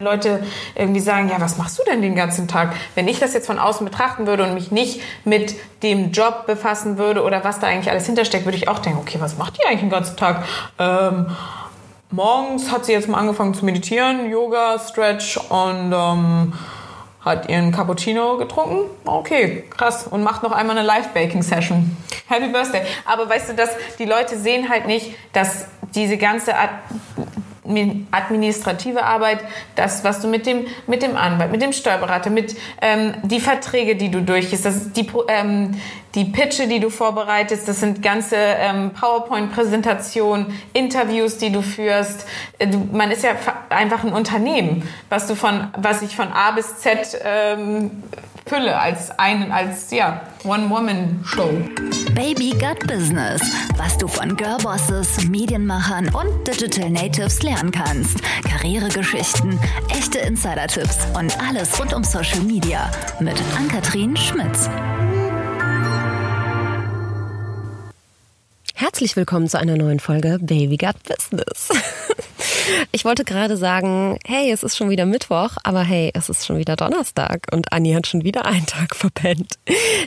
Leute irgendwie sagen, ja, was machst du denn den ganzen Tag? Wenn ich das jetzt von außen betrachten würde und mich nicht mit dem Job befassen würde oder was da eigentlich alles hintersteckt, würde ich auch denken, okay, was macht die eigentlich den ganzen Tag? Ähm, morgens hat sie jetzt mal angefangen zu meditieren, Yoga, Stretch und ähm, hat ihren Cappuccino getrunken. Okay, krass. Und macht noch einmal eine Live-Baking-Session. Happy Birthday. Aber weißt du, dass die Leute sehen halt nicht, dass diese ganze Art administrative Arbeit, das, was du mit dem, mit dem Anwalt, mit dem Steuerberater, mit ähm, die Verträge, die du durchgehst, das, die, ähm, die Pitche, die du vorbereitest, das sind ganze ähm, PowerPoint-Präsentationen, Interviews, die du führst. Äh, du, man ist ja einfach ein Unternehmen, was du von, was ich von A bis Z ähm, fülle als einen, als ja, One-Woman-Show. Baby Gut Business, was du von Girlbosses, Medienmachern und Digital Natives lernen kannst. Karrieregeschichten, echte Insider-Tipps und alles rund um Social Media mit Ann-Kathrin Schmitz. Herzlich willkommen zu einer neuen Folge Baby Gut Business. Ich wollte gerade sagen, hey, es ist schon wieder Mittwoch, aber hey, es ist schon wieder Donnerstag und Anni hat schon wieder einen Tag verpennt.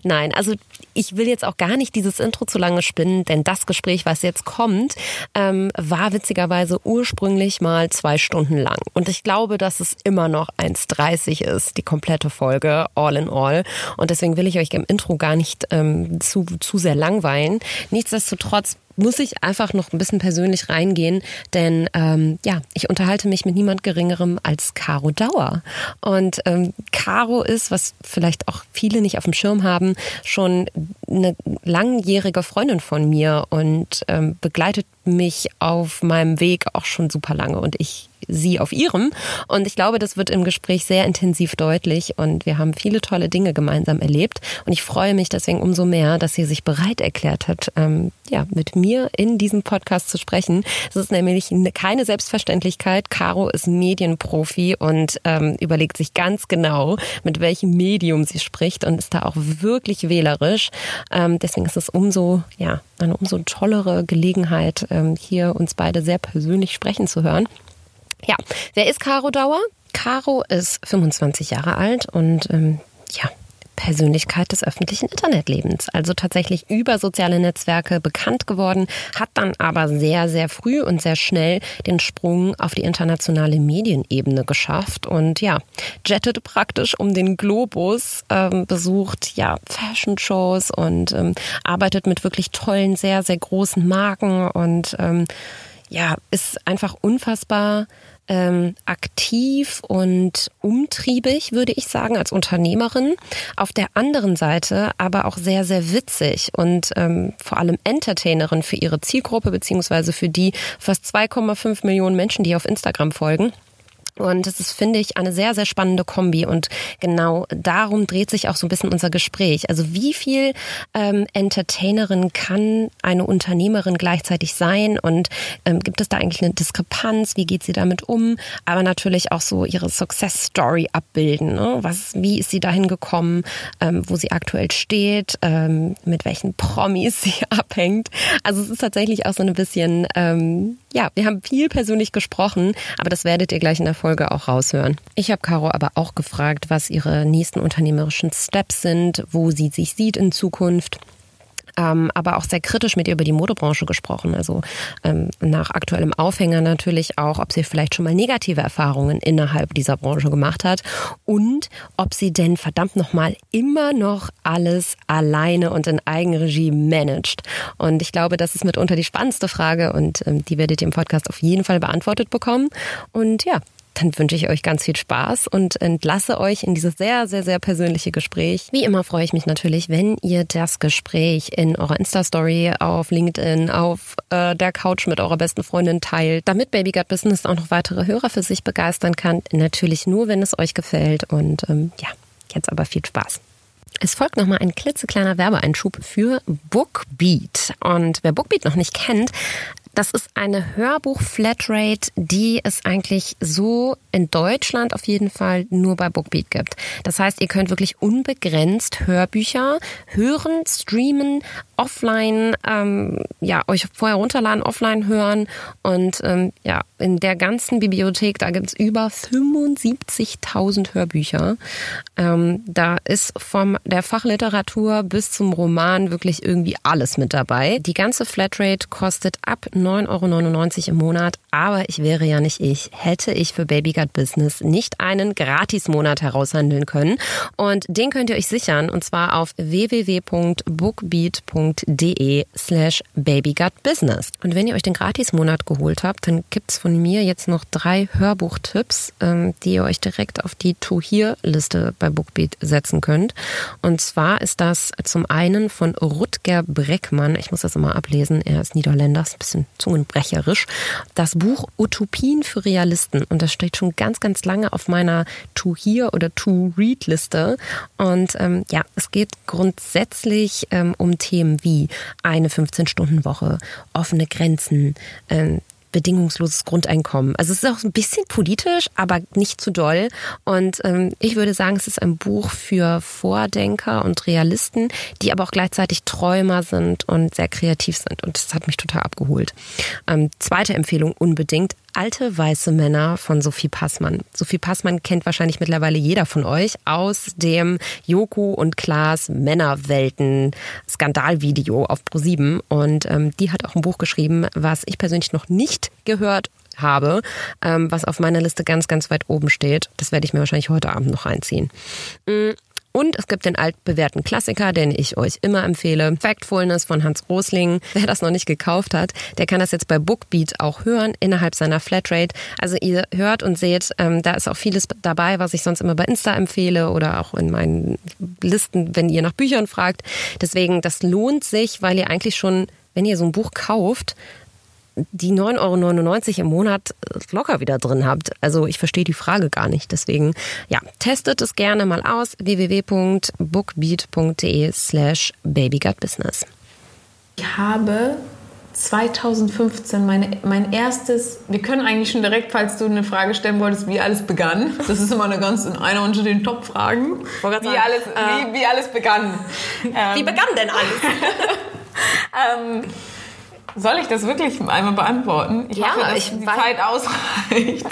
Nein, also ich will jetzt auch gar nicht dieses Intro zu lange spinnen, denn das Gespräch, was jetzt kommt, ähm, war witzigerweise ursprünglich mal zwei Stunden lang. Und ich glaube, dass es immer noch 1,30 ist, die komplette Folge, all in all. Und deswegen will ich euch im Intro gar nicht ähm, zu, zu sehr langweilen. Nichtsdestotrotz muss ich einfach noch ein bisschen persönlich reingehen, denn ähm, ja, ich unterhalte mich mit niemand Geringerem als Caro Dauer. Und ähm, Caro ist, was vielleicht auch viele nicht auf dem Schirm haben, schon eine langjährige Freundin von mir und ähm, begleitet mich auf meinem Weg auch schon super lange und ich sie auf ihrem. Und ich glaube, das wird im Gespräch sehr intensiv deutlich und wir haben viele tolle Dinge gemeinsam erlebt. Und ich freue mich deswegen umso mehr, dass sie sich bereit erklärt hat, ähm, ja, mit mir in diesem Podcast zu sprechen. Es ist nämlich keine Selbstverständlichkeit. Caro ist Medienprofi und ähm, überlegt sich ganz genau, mit welchem Medium sie spricht und ist da auch wirklich wählerisch. Ähm, deswegen ist es umso, ja, eine umso tollere Gelegenheit, ähm, hier uns beide sehr persönlich sprechen zu hören. Ja, wer ist Caro Dauer? Caro ist 25 Jahre alt und ähm, ja, Persönlichkeit des öffentlichen Internetlebens. Also tatsächlich über soziale Netzwerke bekannt geworden, hat dann aber sehr, sehr früh und sehr schnell den Sprung auf die internationale Medienebene geschafft und ja, jettete praktisch um den Globus, ähm, besucht ja Fashion-Shows und ähm, arbeitet mit wirklich tollen, sehr, sehr großen Marken und ähm, ja, ist einfach unfassbar ähm, aktiv und umtriebig, würde ich sagen, als Unternehmerin. Auf der anderen Seite aber auch sehr, sehr witzig und ähm, vor allem Entertainerin für ihre Zielgruppe, beziehungsweise für die fast 2,5 Millionen Menschen, die auf Instagram folgen. Und das ist, finde ich, eine sehr, sehr spannende Kombi. Und genau darum dreht sich auch so ein bisschen unser Gespräch. Also wie viel ähm, Entertainerin kann eine Unternehmerin gleichzeitig sein? Und ähm, gibt es da eigentlich eine Diskrepanz? Wie geht sie damit um? Aber natürlich auch so ihre Success Story abbilden. Ne? Was, wie ist sie dahin gekommen, ähm, wo sie aktuell steht, ähm, mit welchen Promis sie abhängt? Also es ist tatsächlich auch so ein bisschen, ähm, ja, wir haben viel persönlich gesprochen, aber das werdet ihr gleich in der Folge auch raushören. Ich habe Caro aber auch gefragt, was ihre nächsten unternehmerischen Steps sind, wo sie sich sieht in Zukunft ähm, aber auch sehr kritisch mit ihr über die Modebranche gesprochen. Also ähm, nach aktuellem Aufhänger natürlich auch, ob sie vielleicht schon mal negative Erfahrungen innerhalb dieser Branche gemacht hat und ob sie denn verdammt nochmal immer noch alles alleine und in Eigenregie managt. Und ich glaube, das ist mitunter die spannendste Frage und ähm, die werdet ihr im Podcast auf jeden Fall beantwortet bekommen. Und ja, dann wünsche ich euch ganz viel Spaß und entlasse euch in dieses sehr, sehr, sehr persönliche Gespräch. Wie immer freue ich mich natürlich, wenn ihr das Gespräch in eurer Insta-Story, auf LinkedIn, auf äh, der Couch mit eurer besten Freundin teilt, damit Baby Gut Business auch noch weitere Hörer für sich begeistern kann. Natürlich nur, wenn es euch gefällt. Und ähm, ja, jetzt aber viel Spaß. Es folgt nochmal ein klitzekleiner Werbeeinschub für Bookbeat. Und wer Bookbeat noch nicht kennt, Das ist eine Hörbuch-Flatrate, die es eigentlich so in Deutschland auf jeden Fall nur bei Bookbeat gibt. Das heißt, ihr könnt wirklich unbegrenzt Hörbücher hören, streamen, offline, ähm, ja, euch vorher runterladen, offline hören und ähm, ja, in der ganzen Bibliothek, da gibt's über 75.000 Hörbücher. Ähm, da ist vom der Fachliteratur bis zum Roman wirklich irgendwie alles mit dabei. Die ganze Flatrate kostet ab 9,99 Euro im Monat, aber ich wäre ja nicht ich, hätte ich für Baby Gut Business nicht einen Gratismonat heraushandeln können. Und den könnt ihr euch sichern und zwar auf www.bookbeat.com www.ftf.de slash babygutbusiness. Und wenn ihr euch den Gratismonat geholt habt, dann gibt's von mir jetzt noch drei Hörbuchtipps, ähm, die ihr euch direkt auf die To-Hear-Liste bei Bookbeat setzen könnt. Und zwar ist das zum einen von Rutger Breckmann, ich muss das immer ablesen, er ist Niederländer, ist ein bisschen zungenbrecherisch, das Buch Utopien für Realisten. Und das steht schon ganz, ganz lange auf meiner To-Hear oder To-Read-Liste. Und ähm, ja, es geht grundsätzlich ähm, um Themen wie eine 15-Stunden-Woche, offene Grenzen, ähm, bedingungsloses Grundeinkommen. Also es ist auch ein bisschen politisch, aber nicht zu doll. Und ähm, ich würde sagen, es ist ein Buch für Vordenker und Realisten, die aber auch gleichzeitig Träumer sind und sehr kreativ sind. Und das hat mich total abgeholt. Ähm, zweite Empfehlung unbedingt. Alte weiße Männer von Sophie Passmann. Sophie Passmann kennt wahrscheinlich mittlerweile jeder von euch aus dem Joko und Klaas Männerwelten Skandalvideo auf Pro7 und ähm, die hat auch ein Buch geschrieben, was ich persönlich noch nicht gehört habe, ähm, was auf meiner Liste ganz, ganz weit oben steht. Das werde ich mir wahrscheinlich heute Abend noch reinziehen. Und es gibt den altbewährten Klassiker, den ich euch immer empfehle. Factfulness von Hans Rosling. Wer das noch nicht gekauft hat, der kann das jetzt bei Bookbeat auch hören, innerhalb seiner Flatrate. Also ihr hört und seht, ähm, da ist auch vieles dabei, was ich sonst immer bei Insta empfehle oder auch in meinen Listen, wenn ihr nach Büchern fragt. Deswegen, das lohnt sich, weil ihr eigentlich schon, wenn ihr so ein Buch kauft, die 9,99 Euro im Monat locker wieder drin habt. Also ich verstehe die Frage gar nicht. Deswegen, ja, testet es gerne mal aus. www.bookbeat.de slash babygutbusiness. Ich habe 2015 meine, mein erstes, wir können eigentlich schon direkt, falls du eine Frage stellen wolltest, wie alles begann. Das ist immer eine ganz, einer unter den Top-Fragen. Wie alles, äh, wie, wie alles begann. Wie begann denn alles? ähm, soll ich das wirklich einmal beantworten? Ich ja, hoffe, dass ich die Zeit ausreicht.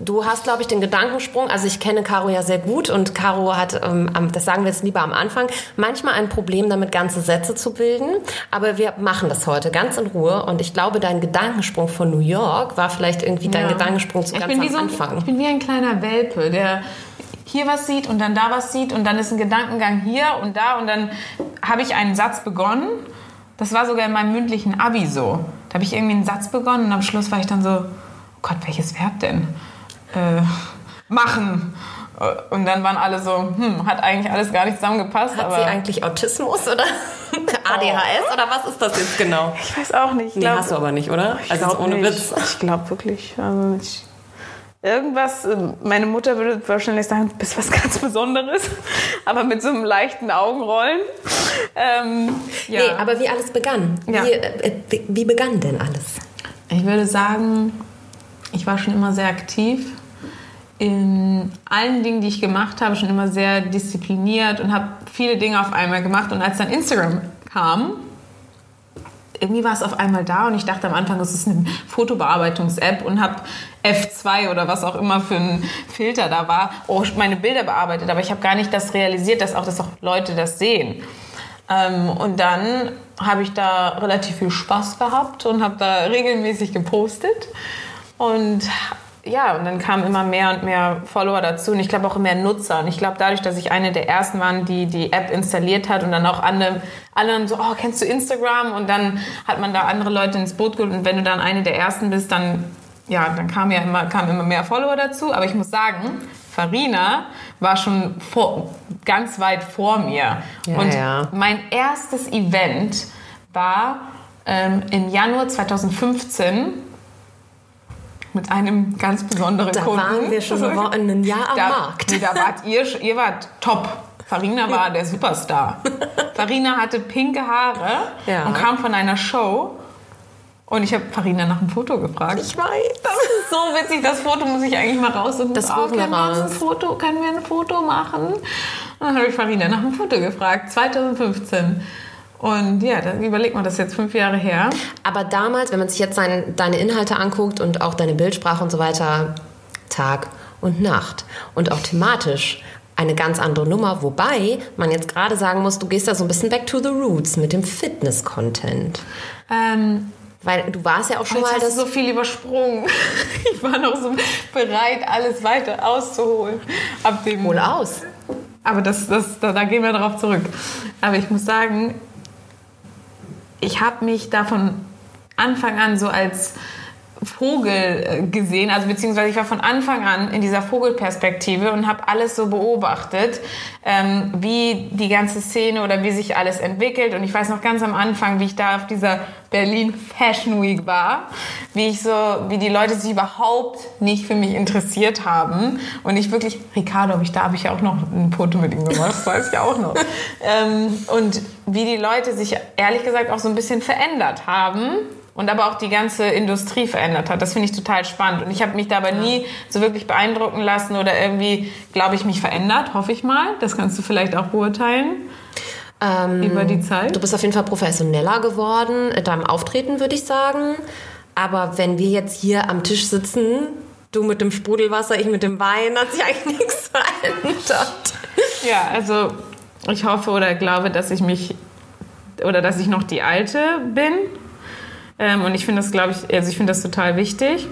Du hast, glaube ich, den Gedankensprung. Also ich kenne Caro ja sehr gut und Caro hat, ähm, das sagen wir jetzt lieber am Anfang, manchmal ein Problem damit, ganze Sätze zu bilden. Aber wir machen das heute ganz in Ruhe. Und ich glaube, dein Gedankensprung von New York war vielleicht irgendwie dein ja. Gedankensprung zu ganz am so, Anfang. Ich bin wie ein kleiner Welpe, der hier was sieht und dann da was sieht und dann ist ein Gedankengang hier und da und dann habe ich einen Satz begonnen das war sogar in meinem mündlichen Abi so. Da habe ich irgendwie einen Satz begonnen und am Schluss war ich dann so, oh Gott, welches Verb denn? Äh, machen. Und dann waren alle so, hm, hat eigentlich alles gar nicht zusammengepasst. Hat aber sie eigentlich Autismus oder ADHS oder was ist das jetzt genau? Ich weiß auch nicht. Ich nee, glaub, hast du aber nicht, oder? Also ohne nicht. Witz. Ich glaube wirklich. Also ich, irgendwas, äh, meine Mutter würde wahrscheinlich sagen, du bist was ganz Besonderes, aber mit so einem leichten Augenrollen. Ähm, ja. Nee, aber wie alles begann. Ja. Wie, äh, wie, wie begann denn alles? Ich würde sagen, ich war schon immer sehr aktiv. In allen Dingen, die ich gemacht habe, schon immer sehr diszipliniert und habe viele Dinge auf einmal gemacht. Und als dann Instagram kam, irgendwie war es auf einmal da und ich dachte am Anfang, es ist eine Fotobearbeitungs-App und habe F2 oder was auch immer für ein Filter da war, oh, meine Bilder bearbeitet. Aber ich habe gar nicht das realisiert, dass auch, dass auch Leute das sehen. Ähm, und dann habe ich da relativ viel Spaß gehabt und habe da regelmäßig gepostet. Und ja, und dann kamen immer mehr und mehr Follower dazu und ich glaube auch mehr Nutzer. Und ich glaube, dadurch, dass ich eine der ersten war, die die App installiert hat und dann auch andere, anderen so, oh, kennst du Instagram? Und dann hat man da andere Leute ins Boot geholt. Und wenn du dann eine der ersten bist, dann, ja, dann kamen ja immer, kamen immer mehr Follower dazu. Aber ich muss sagen, Farina war schon vor, ganz weit vor mir. Ja, und ja. mein erstes Event war ähm, im Januar 2015 mit einem ganz besonderen da Kunden. Da waren wir schon ein Jahr am da, Markt. Nee, da wart ihr, ihr wart top. Farina war der Superstar. Farina hatte pinke Haare ja. und kam von einer Show Und ich habe Farina nach einem Foto gefragt. Ich weiß. Das ist so witzig. Das Foto muss ich eigentlich mal raussuchen. Das oh, wir können wir uns ein raus. Foto, können wir ein Foto machen? Und dann habe ich Farina nach einem Foto gefragt. 2015. Und ja, dann überlegt man das jetzt fünf Jahre her. Aber damals, wenn man sich jetzt sein, deine Inhalte anguckt und auch deine Bildsprache und so weiter, Tag und Nacht und auch thematisch eine ganz andere Nummer, wobei man jetzt gerade sagen muss, du gehst da so ein bisschen back to the roots mit dem Fitness-Content. Ähm, Weil du warst ja auch schon Jetzt mal hast das. so viel übersprungen. Ich war noch so bereit, alles weiter auszuholen. Ab dem Hol aus. Aber das, das, da, da gehen wir darauf zurück. Aber ich muss sagen, ich habe mich da von Anfang an so als Vogel äh, gesehen, also beziehungsweise ich war von Anfang an in dieser Vogelperspektive und habe alles so beobachtet, ähm, wie die ganze Szene oder wie sich alles entwickelt. Und ich weiß noch ganz am Anfang, wie ich da auf dieser Berlin Fashion Week war, wie ich so, wie die Leute sich überhaupt nicht für mich interessiert haben und ich wirklich, Ricardo, ich da habe ich ja auch noch ein Foto mit ihm gemacht, das weiß ich auch noch. ähm, und wie die Leute sich ehrlich gesagt auch so ein bisschen verändert haben und aber auch die ganze Industrie verändert hat. Das finde ich total spannend. Und ich habe mich dabei nie so wirklich beeindrucken lassen oder irgendwie, glaube ich, mich verändert, hoffe ich mal. Das kannst du vielleicht auch beurteilen über die Zeit. Du bist auf jeden Fall professioneller geworden in deinem Auftreten, würde ich sagen. Aber wenn wir jetzt hier am Tisch sitzen, du mit dem Sprudelwasser, ich mit dem Wein, hat sich eigentlich nichts verändert. Ja, also ich hoffe oder glaube, dass ich mich oder dass ich noch die Alte bin. Ähm, und ich finde das, glaube ich, also ich finde das total wichtig.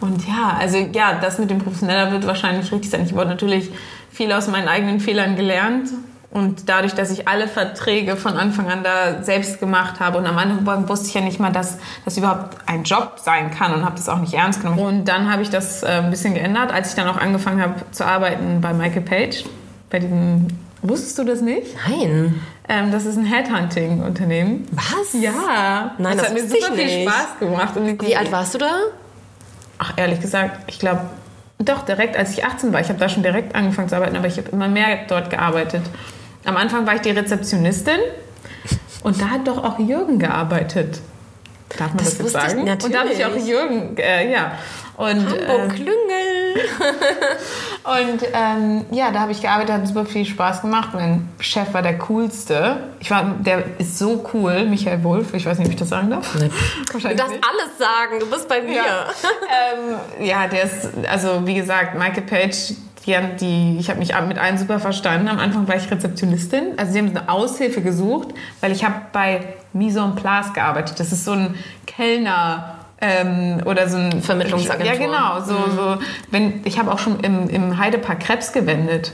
Und ja, also ja, das mit dem Professioneller wird wahrscheinlich richtig sein. Ich wurde natürlich viel aus meinen eigenen Fehlern gelernt. Und dadurch, dass ich alle Verträge von Anfang an da selbst gemacht habe und am Anfang wusste ich ja nicht mal, dass das überhaupt ein Job sein kann und habe das auch nicht ernst genommen. Und dann habe ich das äh, ein bisschen geändert, als ich dann auch angefangen habe zu arbeiten bei Michael Page. Bei diesem, wusstest du das nicht? Nein. Ähm, das ist ein Headhunting-Unternehmen. Was? Ja. Nein, das, das hat mir super viel nicht. Spaß gemacht. Wie alt warst du da? Ach, ehrlich gesagt, ich glaube, doch, direkt als ich 18 war. Ich habe da schon direkt angefangen zu arbeiten, aber ich habe immer mehr dort gearbeitet. Am Anfang war ich die Rezeptionistin und da hat doch auch Jürgen gearbeitet. Darf man Das das, jetzt wusste ich sagen? Und da habe ich auch natürlich. Jürgen, äh, ja. Und, Hamburg ähm, Klüngel. und ähm, ja, da habe ich gearbeitet, hat super viel Spaß gemacht. Mein Chef war der coolste. Ich war, der ist so cool, Michael Wolf. Ich weiß nicht, ob ich das sagen darf. Du Wahrscheinlich darfst nicht. alles sagen, du bist bei mir. Ja. ähm, ja, der ist, also wie gesagt, Michael Page, die, haben- die, ich habe mich mit allen super verstanden. Am Anfang war ich Rezeptionistin. Also sie haben eine Aushilfe gesucht, weil ich habe bei Mise en Place gearbeitet. Das ist so ein Kellner... Ähm, oder so ein Vermittlungsagentur. Ja, genau. So, so, wenn, ich habe auch schon im, im Heidepark Krebs gewendet.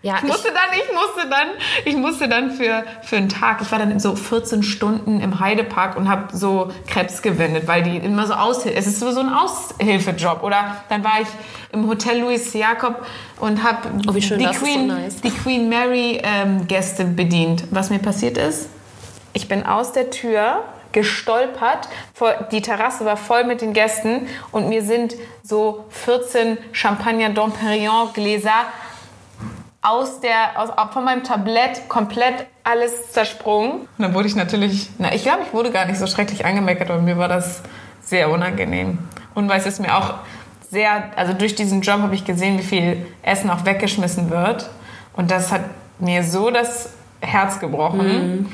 Ja, Ich musste dann, ich musste dann, ich musste dann für, für einen Tag, ich war dann so 14 Stunden im Heidepark und habe so Krebs gewendet, weil die immer so Aushilfe, es ist so ein Aushilfejob. Oder dann war ich im Hotel Louis Jakob und habe Oh, die, ist so Queen, nice. die Queen Mary ähm, Gäste bedient. Was mir passiert ist, ich bin aus der Tür gestolpert, die Terrasse war voll mit den Gästen und mir sind so 14 Champagner Dom Perignon Gläser aus der, aus, von meinem Tablett komplett alles zersprungen. Und dann wurde ich natürlich, na, ich glaube, ich wurde gar nicht so schrecklich angemeckert, aber mir war das sehr unangenehm. Und weil es ist mir auch sehr, also durch diesen Job habe ich gesehen, wie viel Essen auch weggeschmissen wird. Und das hat mir so das Herz gebrochen,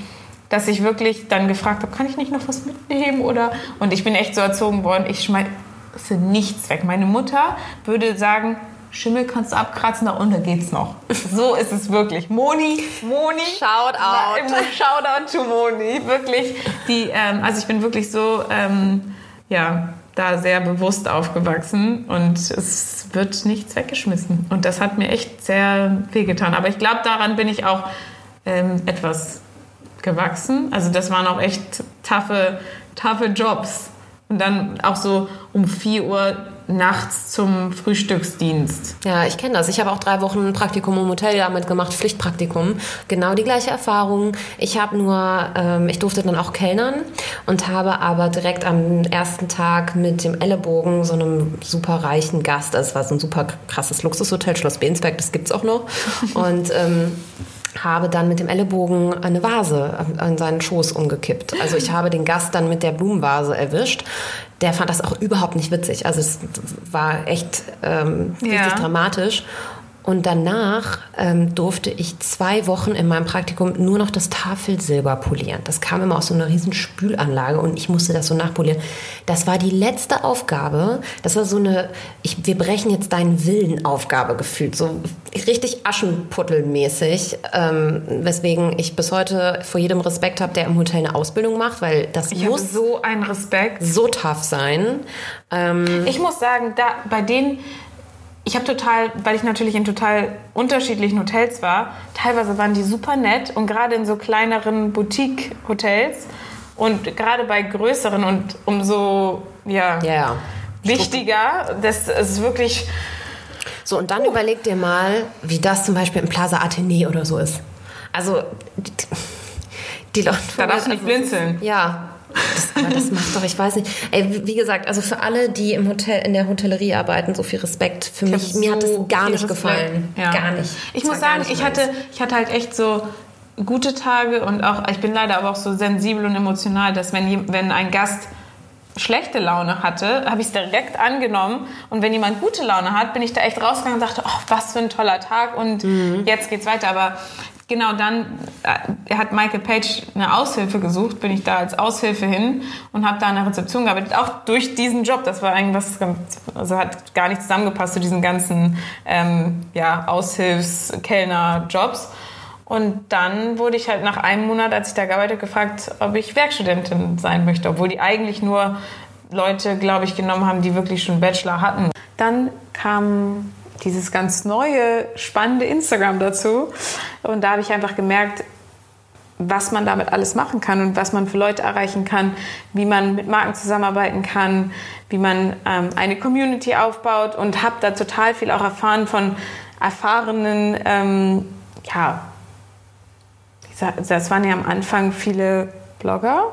dass ich wirklich dann gefragt habe, kann ich nicht noch was mitnehmen? Oder, und ich bin echt so erzogen worden, ich schmeiße nichts weg. Meine Mutter würde sagen, Schimmel kannst du abkratzen, da unten geht's noch. So ist es wirklich. Moni, Moni. Shout out. Na, immer Shoutout to Moni. Wirklich. Die, ähm, also ich bin wirklich so, ähm, ja, da sehr bewusst aufgewachsen und es wird nichts weggeschmissen. Und das hat mir echt sehr wehgetan. Aber ich glaube, daran bin ich auch ähm, etwas gewachsen. Also das waren auch echt taffe, taffe Jobs. Und dann auch so um 4 Uhr nachts zum Frühstücksdienst. Ja, ich kenne das. Ich habe auch drei Wochen Praktikum im Hotel damit gemacht, Pflichtpraktikum. Genau die gleiche Erfahrung. Ich habe nur, ähm, ich durfte dann auch kellnern und habe aber direkt am ersten Tag mit dem Ellenbogen so einem super reichen Gast, das war so ein super krasses Luxushotel, Schloss Bensberg, das gibt's auch noch. Und ähm, habe dann mit dem Ellenbogen eine Vase an seinen Schoß umgekippt. Also ich habe den Gast dann mit der Blumenvase erwischt. Der fand das auch überhaupt nicht witzig. Also es war echt ähm, richtig Ja. dramatisch. Und danach ähm, durfte ich zwei Wochen in meinem Praktikum nur noch das Tafelsilber polieren. Das kam immer aus so einer riesen Spülanlage und ich musste das so nachpolieren. Das war die letzte Aufgabe. Das war so eine, ich, wir brechen jetzt deinen Willen Aufgabe gefühlt. So richtig Aschenputtelmäßig. Ähm, weswegen ich bis heute vor jedem Respekt habe, der im Hotel eine Ausbildung macht, weil das Ich muss so einen Respekt. so tough sein. Ähm, Ich muss sagen, da bei denen, ich habe total, weil ich natürlich in total unterschiedlichen Hotels war, teilweise waren die super nett und gerade in so kleineren Boutique-Hotels und gerade bei größeren und umso ja, ja. wichtiger, das ist wirklich So, und dann überleg dir mal, wie das zum Beispiel im Plaza Athenee oder so ist. Also, die, die Leute. Da darfst du nicht also, blinzeln. Ja. Das, aber das macht doch, ich weiß nicht. Ey, wie- gesagt, also für alle, die im Hotel, in der Hotellerie arbeiten, so viel Respekt. Für Ich mich, hab mir hat so das gar nicht gefallen. Ja. Gar nicht. Ich Das muss sagen, ich meins. hatte, ich hatte halt echt so gute Tage und auch, ich bin leider aber auch so sensibel und emotional, dass wenn, wenn ein Gast schlechte Laune hatte, habe ich es direkt angenommen. Und wenn jemand gute Laune hat, bin ich da echt rausgegangen und dachte, oh, was für ein toller Tag und Mhm. jetzt geht's weiter. Aber genau dann äh, hat Michael Page eine Aushilfe gesucht, bin ich da als Aushilfe hin und habe da an der Rezeption gearbeitet, auch durch diesen Job. Das war eigentlich was, ganz- also hat gar nicht zusammengepasst zu diesen ganzen ähm, ja, Aushilfs-Kellner-Jobs. Und dann wurde ich halt nach einem Monat, als ich da gearbeitet habe, gefragt, ob ich Werkstudentin sein möchte, obwohl die eigentlich nur Leute, glaube ich, genommen haben, die wirklich schon Bachelor hatten. Dann kam dieses ganz neue, spannende Instagram dazu. Und da habe ich einfach gemerkt, was man damit alles machen kann und was man für Leute erreichen kann, wie man mit Marken zusammenarbeiten kann, wie man ähm, eine Community aufbaut und habe da total viel auch erfahren von erfahrenen, ähm, ja, das waren ja am Anfang viele Blogger.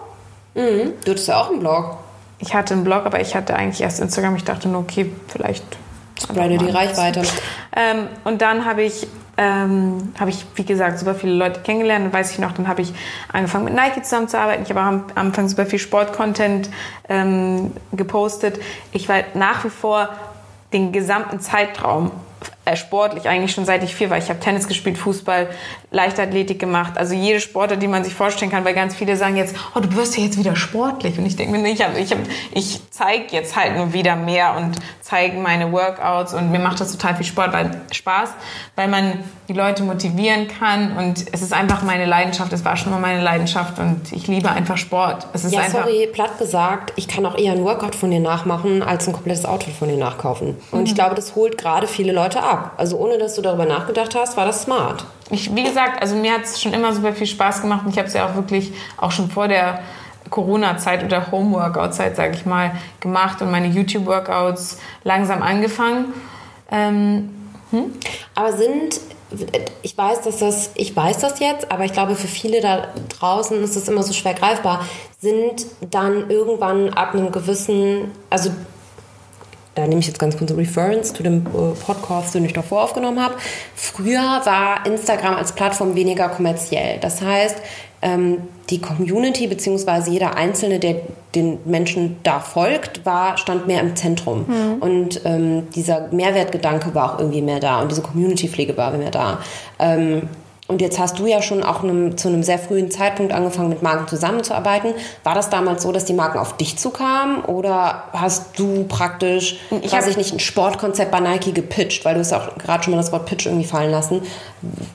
Mhm. Du hattest ja auch einen Blog. Ich hatte einen Blog, aber ich hatte eigentlich erst Instagram. Ich dachte nur, okay, vielleicht. Spreade die Reichweite. Ähm, und dann habe ich, ähm, habe ich, wie gesagt, super viele Leute kennengelernt. Und weiß ich noch, dann habe ich angefangen mit Nike zusammenzuarbeiten. Ich habe am Anfang super viel Sportcontent ähm, gepostet. Ich war nach wie vor den gesamten Zeitraum äh, sportlich eigentlich schon seit ich vier war. Ich habe Tennis gespielt, Fußball, Leichtathletik gemacht. Also jede Sportart, die man sich vorstellen kann, weil ganz viele sagen jetzt, oh, du wirst ja jetzt wieder sportlich. Und ich denke mir nicht, ich, ich, hab- ich zeige jetzt halt nur wieder mehr und zeige meine Workouts und mir macht das total viel Sport, weil, Spaß, weil man die Leute motivieren kann und es ist einfach meine Leidenschaft. Es war schon immer meine Leidenschaft und ich liebe einfach Sport. Es ist Ja, einfach sorry, platt gesagt, ich kann auch eher ein Workout von dir nachmachen, als ein komplettes Outfit von dir nachkaufen. Und Mhm. ich glaube, das holt gerade viele Leute ab. Also ohne, dass du darüber nachgedacht hast, war das smart. Ich, wie gesagt, also mir hat es schon immer super viel Spaß gemacht und ich habe es ja auch wirklich auch schon vor der Corona-Zeit oder Home-Workout-Zeit, sage ich mal, gemacht und meine YouTube-Workouts langsam angefangen. Ähm, Aber sind, ich weiß, dass das, ich weiß das jetzt, aber ich glaube, für viele da draußen ist das immer so schwer greifbar, sind dann irgendwann ab einem gewissen, also da nehme ich jetzt ganz kurz eine Reference zu dem äh, Podcast, den ich davor aufgenommen habe. Früher war Instagram als Plattform weniger kommerziell. Das heißt, ähm, die Community beziehungsweise jeder Einzelne, der den Menschen da folgt, war, stand mehr im Zentrum. Und ähm, dieser Mehrwertgedanke war auch irgendwie mehr da und diese Community-Pflege war mehr da. Ähm, und jetzt hast du ja schon auch einem, zu einem sehr frühen Zeitpunkt angefangen, mit Marken zusammenzuarbeiten. War das damals so, dass die Marken auf dich zukamen? Oder hast du praktisch, Ich weiß ich nicht, ein Sportkonzept bei Nike gepitcht? Weil du hast ja auch gerade schon mal das Wort Pitch irgendwie fallen lassen.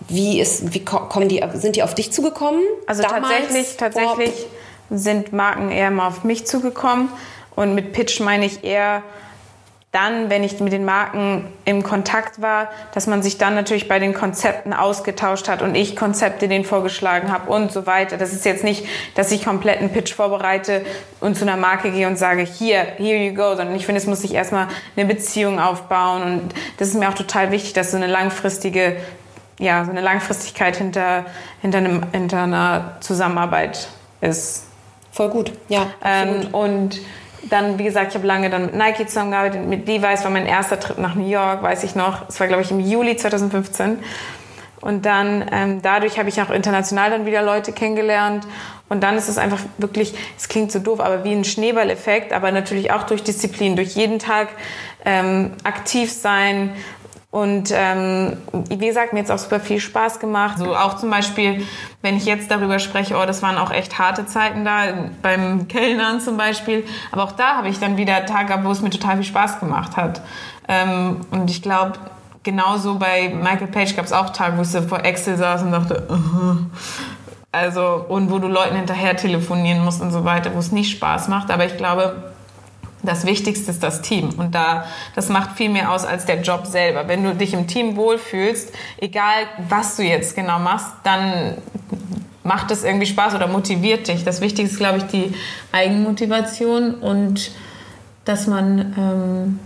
Wie, ist, wie ko- kommen die, sind die auf dich zugekommen? also damals? tatsächlich, tatsächlich sind Marken eher mal auf mich zugekommen und mit Pitch meine ich eher dann, wenn ich mit den Marken im Kontakt war, dass man sich dann natürlich bei den Konzepten ausgetauscht hat und ich Konzepte denen vorgeschlagen habe und so weiter. Das ist jetzt nicht, dass ich komplett einen Pitch vorbereite und zu einer Marke gehe und sage, hier, here you go, sondern ich finde, es muss sich erstmal eine Beziehung aufbauen und das ist mir auch total wichtig, dass so eine langfristige, ja, so eine Langfristigkeit hinter, hinter, einem, hinter einer Zusammenarbeit ist. Voll gut, ja. absolut. Ähm, und dann, wie gesagt, ich habe lange dann mit Nike zusammengearbeitet, mit Levi's war mein erster Trip nach New York, weiß ich noch. Es war, glaube ich, im Juli 2015. Und dann ähm, dadurch habe ich auch international dann wieder Leute kennengelernt. Und dann ist es einfach wirklich, es klingt so doof, aber wie ein Schneeballeffekt, aber natürlich auch durch Disziplin, durch jeden Tag ähm, aktiv sein. Und ähm, wie gesagt, mir jetzt auch super viel Spaß gemacht. So auch zum Beispiel, wenn ich jetzt darüber spreche, oh, das waren auch echt harte Zeiten da, beim Kellnern zum Beispiel. Aber auch da habe ich dann wieder Tage gehabt, wo es mir total viel Spaß gemacht hat. Ähm, und ich glaube, genauso bei Michael Page gab es auch Tage, wo ich so vor Excel saß und dachte, uh -huh. also und wo du Leuten hinterher telefonieren musst und so weiter, wo es nicht Spaß macht. Aber ich glaube, das Wichtigste ist das Team und da das macht viel mehr aus als der Job selber. Wenn du dich im Team wohlfühlst, egal was du jetzt genau machst, dann macht es irgendwie Spaß oder motiviert dich. Das Wichtigste ist, glaube ich, die Eigenmotivation und dass man ähm,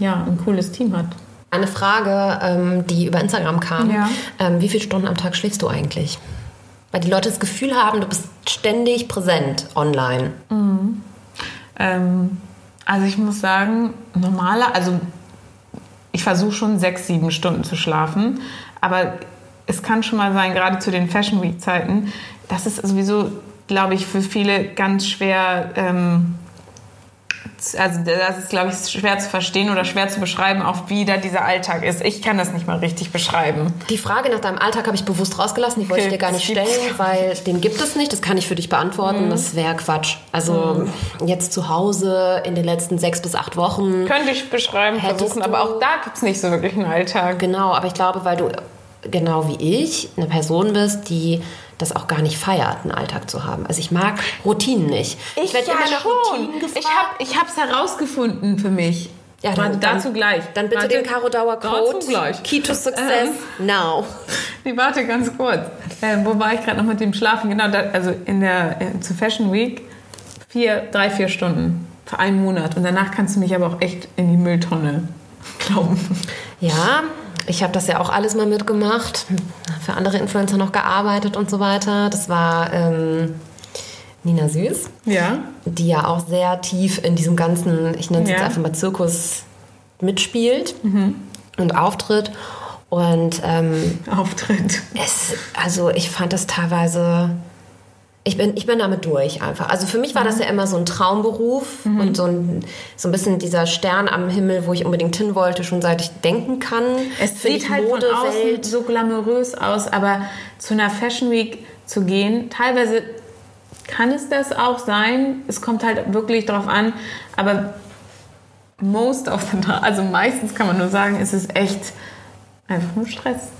ja ein cooles Team hat. Eine Frage, ähm, die über Instagram kam. Ja. Ähm, wie viele Stunden am Tag schläfst du eigentlich? Weil die Leute das Gefühl haben, du bist ständig präsent online. Mhm. Ähm, also ich muss sagen, normaler, also ich versuche schon sechs, sieben Stunden zu schlafen, aber es kann schon mal sein, gerade zu den Fashion Week Zeiten, das ist sowieso, glaube ich, für viele ganz schwer ähm, also das ist, glaube ich, schwer zu verstehen oder schwer zu beschreiben, auch wie da dieser Alltag ist. Ich kann das nicht mal richtig beschreiben. Die Frage nach deinem Alltag habe ich bewusst rausgelassen, die wollte okay, ich dir gar nicht stellen, weil den gibt es nicht, das kann ich für dich beantworten, mhm. das wäre Quatsch. Also mhm. jetzt zu Hause in den letzten sechs bis acht Wochen. Könnte ich beschreiben, versuchen, aber auch da gibt es nicht so wirklich einen Alltag. Genau, aber ich glaube, weil du genau wie ich eine Person bist, die das auch gar nicht feiert, einen Alltag zu haben. Also ich mag Routinen nicht. Ich, ich werde ja immer nach schon. Routinen gefragt. Ich habe es herausgefunden für mich. Ja, dann, dazu dann, gleich. Dann bitte warte, den Caro Dauer Code. Gleich. Key to Success ähm, now. Die warte ganz kurz. Ähm, wo war ich gerade noch mit dem Schlafen? Genau, da, also in der äh, zu Fashion Week vier, drei, vier Stunden für einen Monat. Und danach kannst du mich aber auch echt in die Mülltonne glauben. Ja, ich habe das ja auch alles mal mitgemacht, für andere Influencer noch gearbeitet und so weiter. Das war ähm, Nina Süß, ja. die ja auch sehr tief in diesem ganzen, ich nenne es ja. jetzt einfach mal Zirkus, mitspielt mhm. und auftritt. Und ähm, Auftritt. Es, also ich fand das teilweise ich bin, ich bin damit durch einfach. Also für mich war das ja immer so ein Traumberuf mhm. und so ein, so ein bisschen dieser Stern am Himmel, wo ich unbedingt hin wollte, schon seit ich denken kann. Es sieht halt Modewelt. von außen so glamourös aus, aber zu einer Fashion Week zu gehen, teilweise kann es das auch sein. Es kommt halt wirklich drauf an, aber most of the time, also meistens kann man nur sagen, ist es echt einfach nur Stress.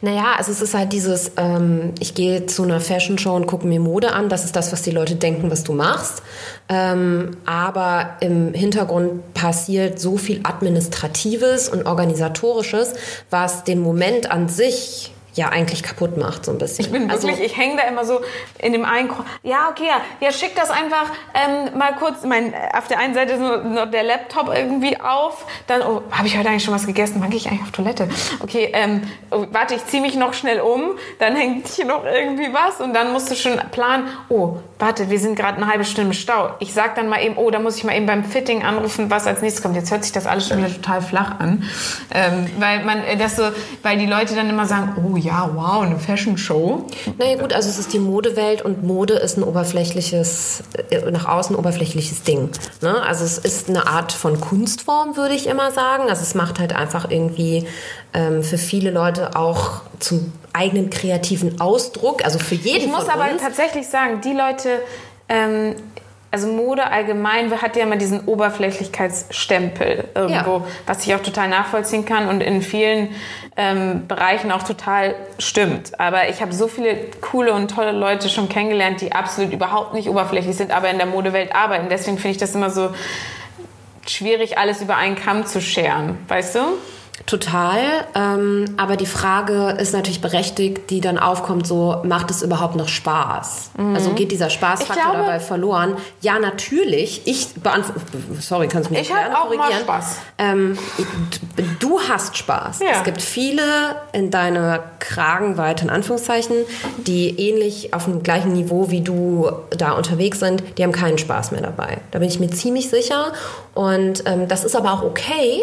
Naja, also es ist halt dieses, ähm, ich gehe zu einer Fashion Show und gucke mir Mode an. Das ist das, was die Leute denken, was du machst. Ähm, aber im Hintergrund passiert so viel Administratives und Organisatorisches, was den Moment an sich ja eigentlich kaputt macht, so ein bisschen. Ich bin wirklich, also, ich hänge da immer so in dem einen, ja, okay, ja, ja schick das einfach ähm, mal kurz, mein, auf der einen Seite ist nur, der Laptop irgendwie auf, dann, oh, habe ich heute eigentlich schon was gegessen, wann gehe ich eigentlich auf Toilette? Okay, ähm, oh, warte, ich ziehe mich noch schnell um, dann hängt hier noch irgendwie was und dann musst du schon planen, oh, warte, wir sind gerade eine halbe Stunde im Stau. Ich sag dann mal eben, oh, da muss ich mal eben beim Fitting anrufen, was als nächstes kommt. Jetzt hört sich das alles schon wieder total flach an, ähm, weil man äh, das so, weil die Leute dann immer sagen, oh ja, wow, eine Fashion Show. Naja gut, also es ist die Modewelt und Mode ist ein oberflächliches, äh, nach außen oberflächliches Ding. Ne? Also es ist eine Art von Kunstform, würde ich immer sagen. Also es macht halt einfach irgendwie ähm, für viele Leute auch zum eigenen kreativen Ausdruck, also für jeden Ich muss aber tatsächlich sagen, die Leute, ähm, also Mode allgemein hat ja immer diesen Oberflächlichkeitsstempel irgendwo, ja. was ich auch total nachvollziehen kann und in vielen ähm, Bereichen auch total stimmt. Aber ich habe so viele coole und tolle Leute schon kennengelernt, die absolut überhaupt nicht oberflächlich sind, aber in der Modewelt arbeiten. Deswegen finde ich das immer so schwierig, alles über einen Kamm zu scheren, weißt du? Total. Ähm, aber die Frage ist natürlich berechtigt, die dann aufkommt, so, macht es überhaupt noch Spaß? Mhm. Also geht dieser Spaßfaktor glaube, dabei verloren? Ja, natürlich. Ich beantworte, sorry, kannst du mich ich gerne korrigieren? Mal Spaß. Ähm, du hast Spaß. Ja. Es gibt viele in deiner Kragenweite, in Anführungszeichen, die ähnlich auf dem gleichen Niveau wie du da unterwegs sind, die haben keinen Spaß mehr dabei. Da bin ich mir ziemlich sicher. Und ähm, das ist aber auch okay,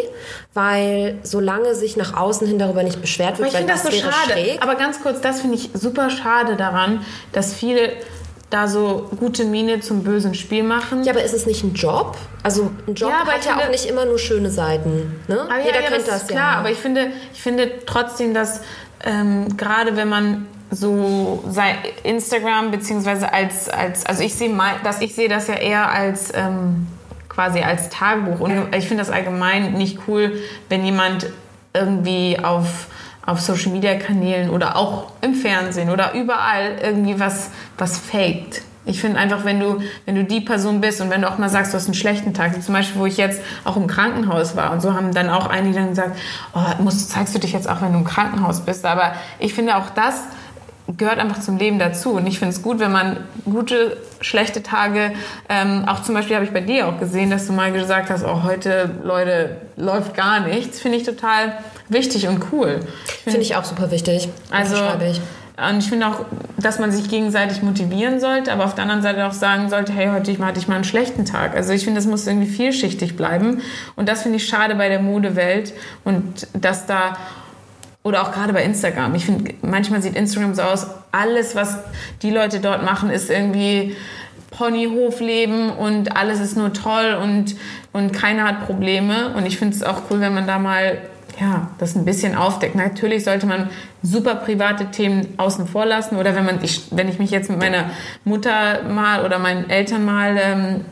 weil solange sich nach außen hin darüber nicht beschwert Aber wird, ich weil finde das so schade. schräg. Aber ganz kurz, das finde ich super schade daran, dass viele da so gute Miene zum bösen Spiel machen. Ja, aber ist es nicht ein Job? Also ein Job Ja, aber hat ja finde- auch nicht immer nur schöne Seiten. Ne? Aber Jeder ja, ja, kennt das, das, ist ja. klar, aber ich finde, ich finde trotzdem, dass ähm, gerade wenn man so sei Instagram beziehungsweise als als also ich sehe mal, dass ich sehe das ja eher als ähm, quasi als Tagebuch und ich finde das allgemein nicht cool, wenn jemand irgendwie auf auf Social Media Kanälen oder auch im Fernsehen oder überall irgendwie was was faked. Ich finde einfach, wenn du, wenn du die Person bist und wenn du auch mal sagst, du hast einen schlechten Tag, zum Beispiel, wo ich jetzt auch im Krankenhaus war und so haben dann auch einige dann gesagt, oh, musst, zeigst du dich jetzt auch, wenn du im Krankenhaus bist. Aber ich finde auch das gehört einfach zum Leben dazu. Und ich finde es gut, wenn man gute, schlechte Tage, ähm, auch zum Beispiel habe ich bei dir auch gesehen, dass du mal gesagt hast, oh, heute, Leute, läuft gar nichts. Finde ich total wichtig und cool. Finde ich auch super wichtig. Also, ich. und ich finde auch, dass man sich gegenseitig motivieren sollte, aber auf der anderen Seite auch sagen sollte, hey, heute hatte ich mal einen schlechten Tag. Also ich finde, das muss irgendwie vielschichtig bleiben. Und das finde ich schade bei der Modewelt und dass da oder auch gerade bei Instagram. Ich finde, manchmal sieht Instagram so aus, alles, was die Leute dort machen, ist irgendwie Ponyhofleben und alles ist nur toll und, und keiner hat Probleme. Und ich finde es auch cool, wenn man da mal ja, das ein bisschen aufdeckt. Natürlich sollte man super private Themen außen vor lassen oder wenn man, ich, wenn ich mich jetzt mit meiner Mutter mal oder meinen Eltern mal ähm,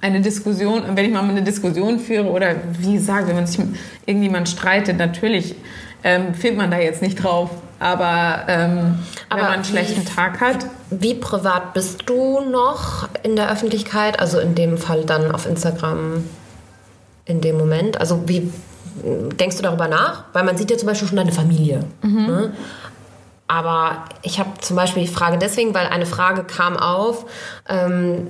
eine Diskussion, wenn ich mal eine Diskussion führe oder wie gesagt, wenn man sich mit irgendjemand streitet, natürlich ähm, filmt man da jetzt nicht drauf. Aber, ähm, Aber wenn man einen schlechten Tag hat, Wie privat bist du noch in der Öffentlichkeit? Also in dem Fall dann auf Instagram in dem Moment? Also wie denkst du darüber nach? Weil man sieht ja zum Beispiel schon deine Familie. Ne? Aber ich habe zum Beispiel, ich frage deswegen, weil eine Frage kam auf, ähm,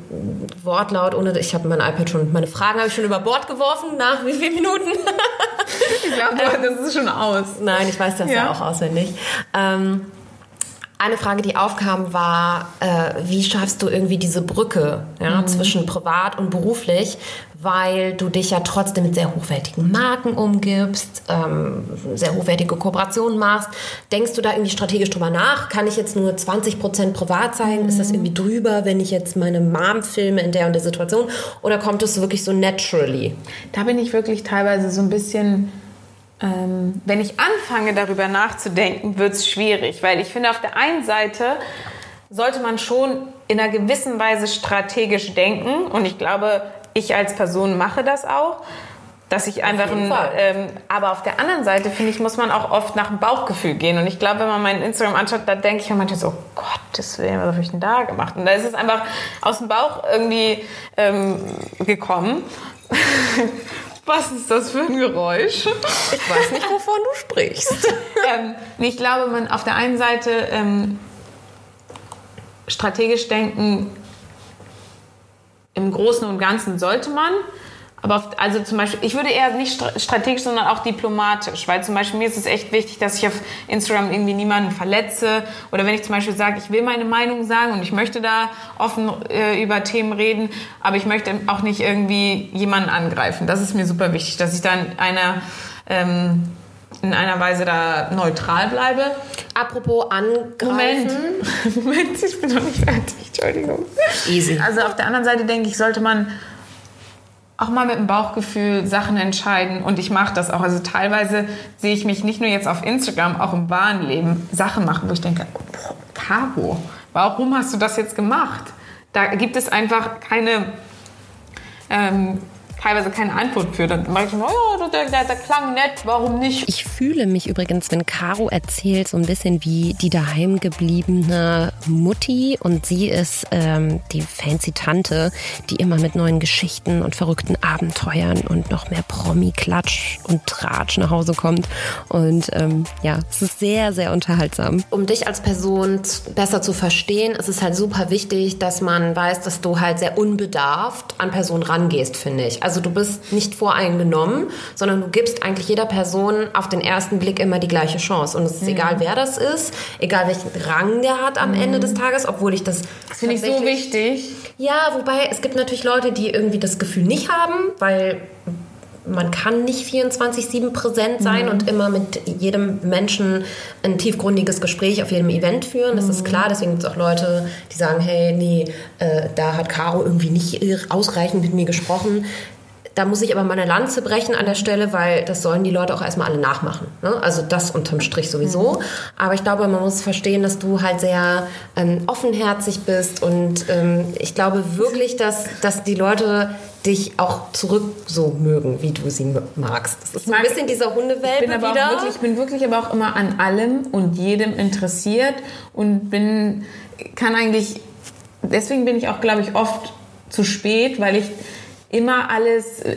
Wortlaut, ohne, ich habe mein iPad schon, meine Fragen habe ich schon über Bord geworfen, nach wie vielen Minuten? ich glaube, das ist schon aus. Nein, ich weiß das ja, Ja. auch auswendig. Ähm, eine Frage, die aufkam, war, äh, wie schaffst du irgendwie diese Brücke ja, zwischen privat und beruflich, weil du dich ja trotzdem mit sehr hochwertigen Marken umgibst, ähm, sehr hochwertige Kooperationen machst. Denkst du da irgendwie strategisch drüber nach? Kann ich jetzt nur 20% privat sein? Ist das irgendwie drüber, wenn ich jetzt meine Mom filme in der und der Situation? Oder kommt es wirklich so naturally? Da bin ich wirklich teilweise so ein bisschen, ähm, wenn ich anfange darüber nachzudenken, wird es schwierig, weil ich finde, auf der einen Seite sollte man schon in einer gewissen Weise strategisch denken und ich glaube, ich als Person mache das auch. Dass ich einfach ein, ähm, aber auf der anderen Seite finde ich, muss man auch oft nach dem Bauchgefühl gehen. Und ich glaube, wenn man mein Instagram anschaut, da denke ich mir manchmal so, oh Gottes Willen, was habe ich denn da gemacht? Und da ist es einfach aus dem Bauch irgendwie ähm, gekommen. Was ist das für ein Geräusch? Ich weiß nicht, wovon du sprichst. ähm, ich glaube, man auf der einen Seite ähm, strategisch denken, im Großen und Ganzen sollte man. Aber auf, also zum Beispiel, ich würde eher nicht stra- strategisch, sondern auch diplomatisch. Weil zum Beispiel mir ist es echt wichtig, dass ich auf Instagram irgendwie niemanden verletze. Oder wenn ich zum Beispiel sage, ich will meine Meinung sagen und ich möchte da offen äh, über Themen reden, aber ich möchte auch nicht irgendwie jemanden angreifen. Das ist mir super wichtig, dass ich dann einer, ähm, in einer Weise da neutral bleibe. Apropos angreifen. Moment, Moment, ich bin noch nicht fertig, Entschuldigung. Easy. Also auf der anderen Seite denke ich, sollte man auch mal mit dem Bauchgefühl Sachen entscheiden und ich mache das auch. Also teilweise sehe ich mich nicht nur jetzt auf Instagram, auch im wahren Leben Sachen machen, wo ich denke, boah, Caro, warum hast du das jetzt gemacht? Da gibt es einfach keine, ähm, teilweise keine Antwort für. Dann mache ich immer, oh, der, der, der klang nett, warum nicht? Ich fühle mich übrigens, wenn Caro erzählt, so ein bisschen wie die daheim gebliebene Mutti und sie ist ähm, die fancy Tante, die immer mit neuen Geschichten und verrückten Abenteuern und noch mehr Promi-Klatsch und Tratsch nach Hause kommt. Und ähm, ja, es ist sehr, sehr unterhaltsam. Um dich als Person besser zu verstehen, ist es halt super wichtig, dass man weiß, dass du halt sehr unbedarft an Personen rangehst, finde ich. Also Also du bist nicht voreingenommen, sondern du gibst eigentlich jeder Person auf den ersten Blick immer die gleiche Chance. Und es ist mhm. egal, wer das ist, egal welchen Rang der hat am mhm. Ende des Tages, obwohl ich das. Das finde ich so wichtig. Ja, wobei es gibt natürlich Leute, die irgendwie das Gefühl nicht haben, weil man kann nicht 24-7 präsent sein mhm. und immer mit jedem Menschen ein tiefgründiges Gespräch auf jedem Event führen. Das mhm. ist klar. Deswegen gibt es auch Leute, die sagen, hey, nee, äh, da hat Caro irgendwie nicht ausreichend mit mir gesprochen. Da muss ich aber meine Lanze brechen an der Stelle, weil das sollen die Leute auch erstmal alle nachmachen. Ne? Also das unterm Strich sowieso. Mhm. Aber ich glaube, man muss verstehen, dass du halt sehr ähm, offenherzig bist und ähm, ich glaube wirklich, dass, dass die Leute dich auch zurück so mögen, wie du sie magst. Das ist so ein bisschen dieser Hundewelpe ich bin aber wieder. Auch wirklich, ich bin wirklich aber auch immer an allem und jedem interessiert und bin, kann eigentlich, deswegen bin ich auch, glaube ich, oft zu spät, weil ich immer alles äh,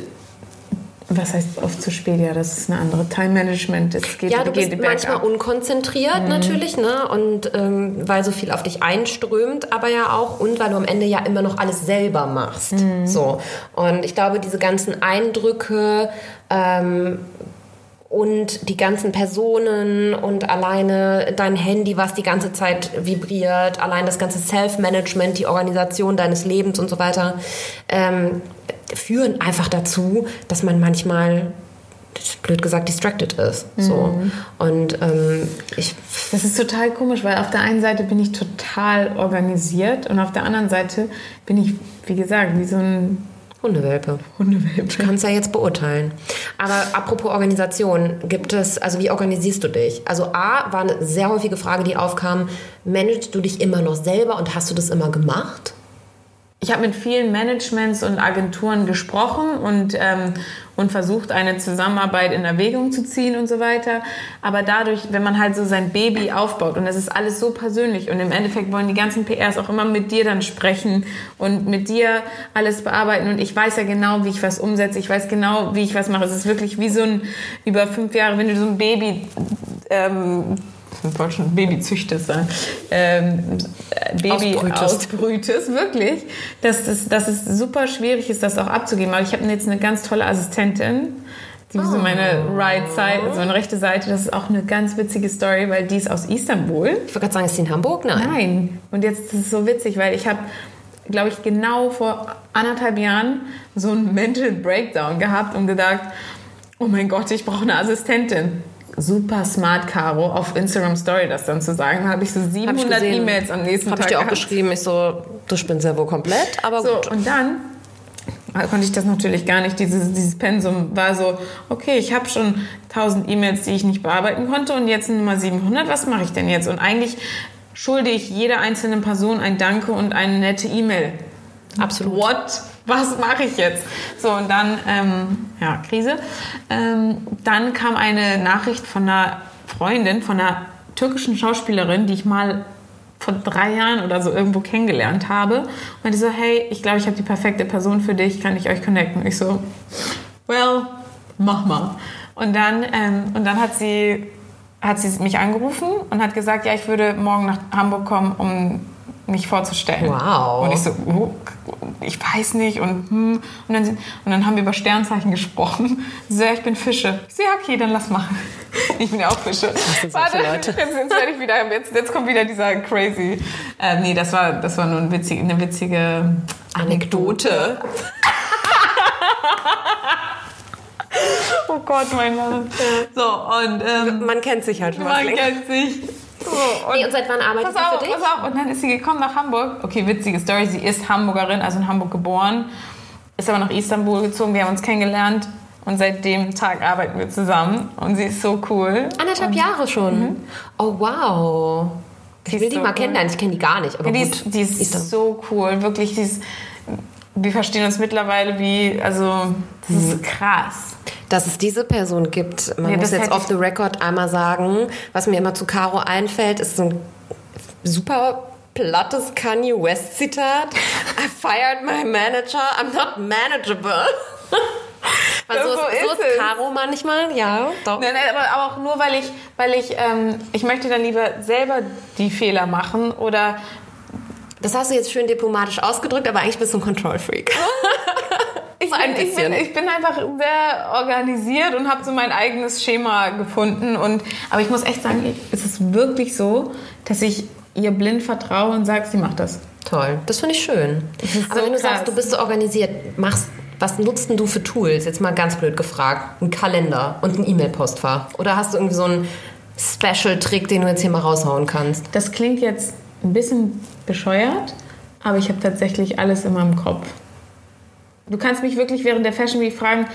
was heißt oft zu spät? Ja, das ist eine andere Time Management. Es geht, ja, du bist manchmal unkonzentriert mhm. natürlich, ne? Und ähm, weil so viel auf dich einströmt, aber ja auch und weil du am Ende ja immer noch alles selber machst. Mhm. So und ich glaube, diese ganzen Eindrücke ähm, und die ganzen Personen und alleine dein Handy, was die ganze Zeit vibriert, allein das ganze Self-Management, die Organisation deines Lebens und so weiter, ähm, führen einfach dazu, dass man manchmal blöd gesagt distracted ist. So. Mhm. Und ähm, ich. Das ist total komisch, weil auf der einen Seite bin ich total organisiert und auf der anderen Seite bin ich, wie gesagt, wie so ein Hundewelpe. Hundewelpe. Ich kann es ja jetzt beurteilen. Aber apropos Organisation, gibt es, also wie organisierst du dich? Also A war eine sehr häufige Frage, die aufkam, managst du dich immer noch selber und hast du das immer gemacht? ich habe mit vielen Managements und Agenturen gesprochen und, ähm, und versucht, eine Zusammenarbeit in Erwägung zu ziehen und so weiter. Aber dadurch, wenn man halt so sein Baby aufbaut und das ist alles so persönlich und im Endeffekt wollen die ganzen PRs auch immer mit dir dann sprechen und mit dir alles bearbeiten und ich weiß ja genau, wie ich was umsetze. Ich weiß genau, wie ich was mache. Es ist wirklich wie so ein, über fünf Jahre, wenn du so ein Baby ähm, ich wollte schon Babyzüchtest sein, ähm, Baby ausbrütest. ausbrütest, wirklich, dass, das, dass es super schwierig ist, das auch abzugeben. Aber ich habe jetzt eine ganz tolle Assistentin, die oh. so meine right side, also meine rechte Seite, das ist auch eine ganz witzige Story, weil die ist aus Istanbul. Ich wollte gerade sagen, ist sie in Hamburg? Nein. Nein. Und jetzt ist es so witzig, weil ich habe glaube ich, genau vor anderthalb Jahren so einen Mental Breakdown gehabt und gedacht, oh mein Gott, ich brauche eine Assistentin super smart, Caro, auf Instagram Story das dann zu sagen. Da habe ich so 700 E-Mails am nächsten hab Tag. Habe ich dir auch gehabt. geschrieben, ich so, du spinnst ja wohl komplett, aber so, gut. Und dann konnte ich das natürlich gar nicht. Dieses, dieses Pensum war so, okay, ich habe schon 1000 E-Mails, die ich nicht bearbeiten konnte und jetzt Nummer 700, was mache ich denn jetzt? Und eigentlich schulde ich jeder einzelnen Person ein Danke und eine nette E-Mail. Absolut. What? Was mache ich jetzt? So, und dann, ähm, ja, Krise. Ähm, dann kam eine Nachricht von einer Freundin, von einer türkischen Schauspielerin, die ich mal vor drei Jahren oder so irgendwo kennengelernt habe. Und meinte so, hey, ich glaube, ich habe die perfekte Person für dich, kann ich euch connecten? Ich so, well, mach mal. Und dann, ähm, und dann hat sie, hat sie mich angerufen und hat gesagt, ja, ich würde morgen nach Hamburg kommen, um mich vorzustellen. Wow. Und ich so, oh, ich weiß nicht. Und, hm. und, dann, und dann haben wir über Sternzeichen gesprochen. So, ja, ich bin Fische. Ich so, ja, okay, dann lass machen. Ich bin ja auch Fische. Warte. Jetzt, jetzt, werde ich wieder, jetzt, jetzt kommt wieder dieser crazy. Äh, nee, das war, das war nur ein witzig, eine witzige Anekdote. oh Gott, mein Mann. So, und ähm, man kennt sich halt schon. Man kennt sich. So, und, nee, und seit wann arbeitet sie für dich? Pass auf, und dann ist sie gekommen nach Hamburg. Okay, witzige Story. Sie ist Hamburgerin, also in Hamburg geboren, ist aber nach Istanbul gezogen. Wir haben uns kennengelernt und seit dem Tag arbeiten wir zusammen. Und sie ist so cool. Anderthalb und, Jahre schon? Mhm. Oh, wow. Ich will die so mal cool. kennenlernen. Ich kenne die gar nicht. Aber ja, die, ist, die ist, ist so cool. Wirklich, die ist, wir verstehen uns mittlerweile wie, also, das ist mhm. krass dass es diese Person gibt. Man ja, muss jetzt off the record einmal sagen, was mir immer zu Caro einfällt, ist so ein super plattes Kanye West Zitat. I fired my manager, I'm not manageable. Weil so, so, ist, so ist Caro manchmal, ja. Doch. Nein, nein, aber, aber auch nur, weil ich, weil ich, ähm, ich möchte dann lieber selber die Fehler machen oder das hast du jetzt schön diplomatisch ausgedrückt, aber eigentlich bist du ein Control Freak. Ich, bin, ich, bin, ich bin einfach sehr organisiert und habe so mein eigenes Schema gefunden. Und, aber ich muss echt sagen, es ist wirklich so, dass ich ihr blind vertraue und sage, sie macht das. Toll, das finde ich schön. Aber so wenn du krass. sagst, du bist so organisiert, machst, was nutzt denn du für Tools? Jetzt mal ganz blöd gefragt. Ein Kalender und ein E-Mail-Postfach. Oder hast du irgendwie so einen Special-Trick, den du jetzt hier mal raushauen kannst? Das klingt jetzt ein bisschen bescheuert, aber ich habe tatsächlich alles immer im Kopf. Du kannst mich wirklich während der Fashion Week fragen,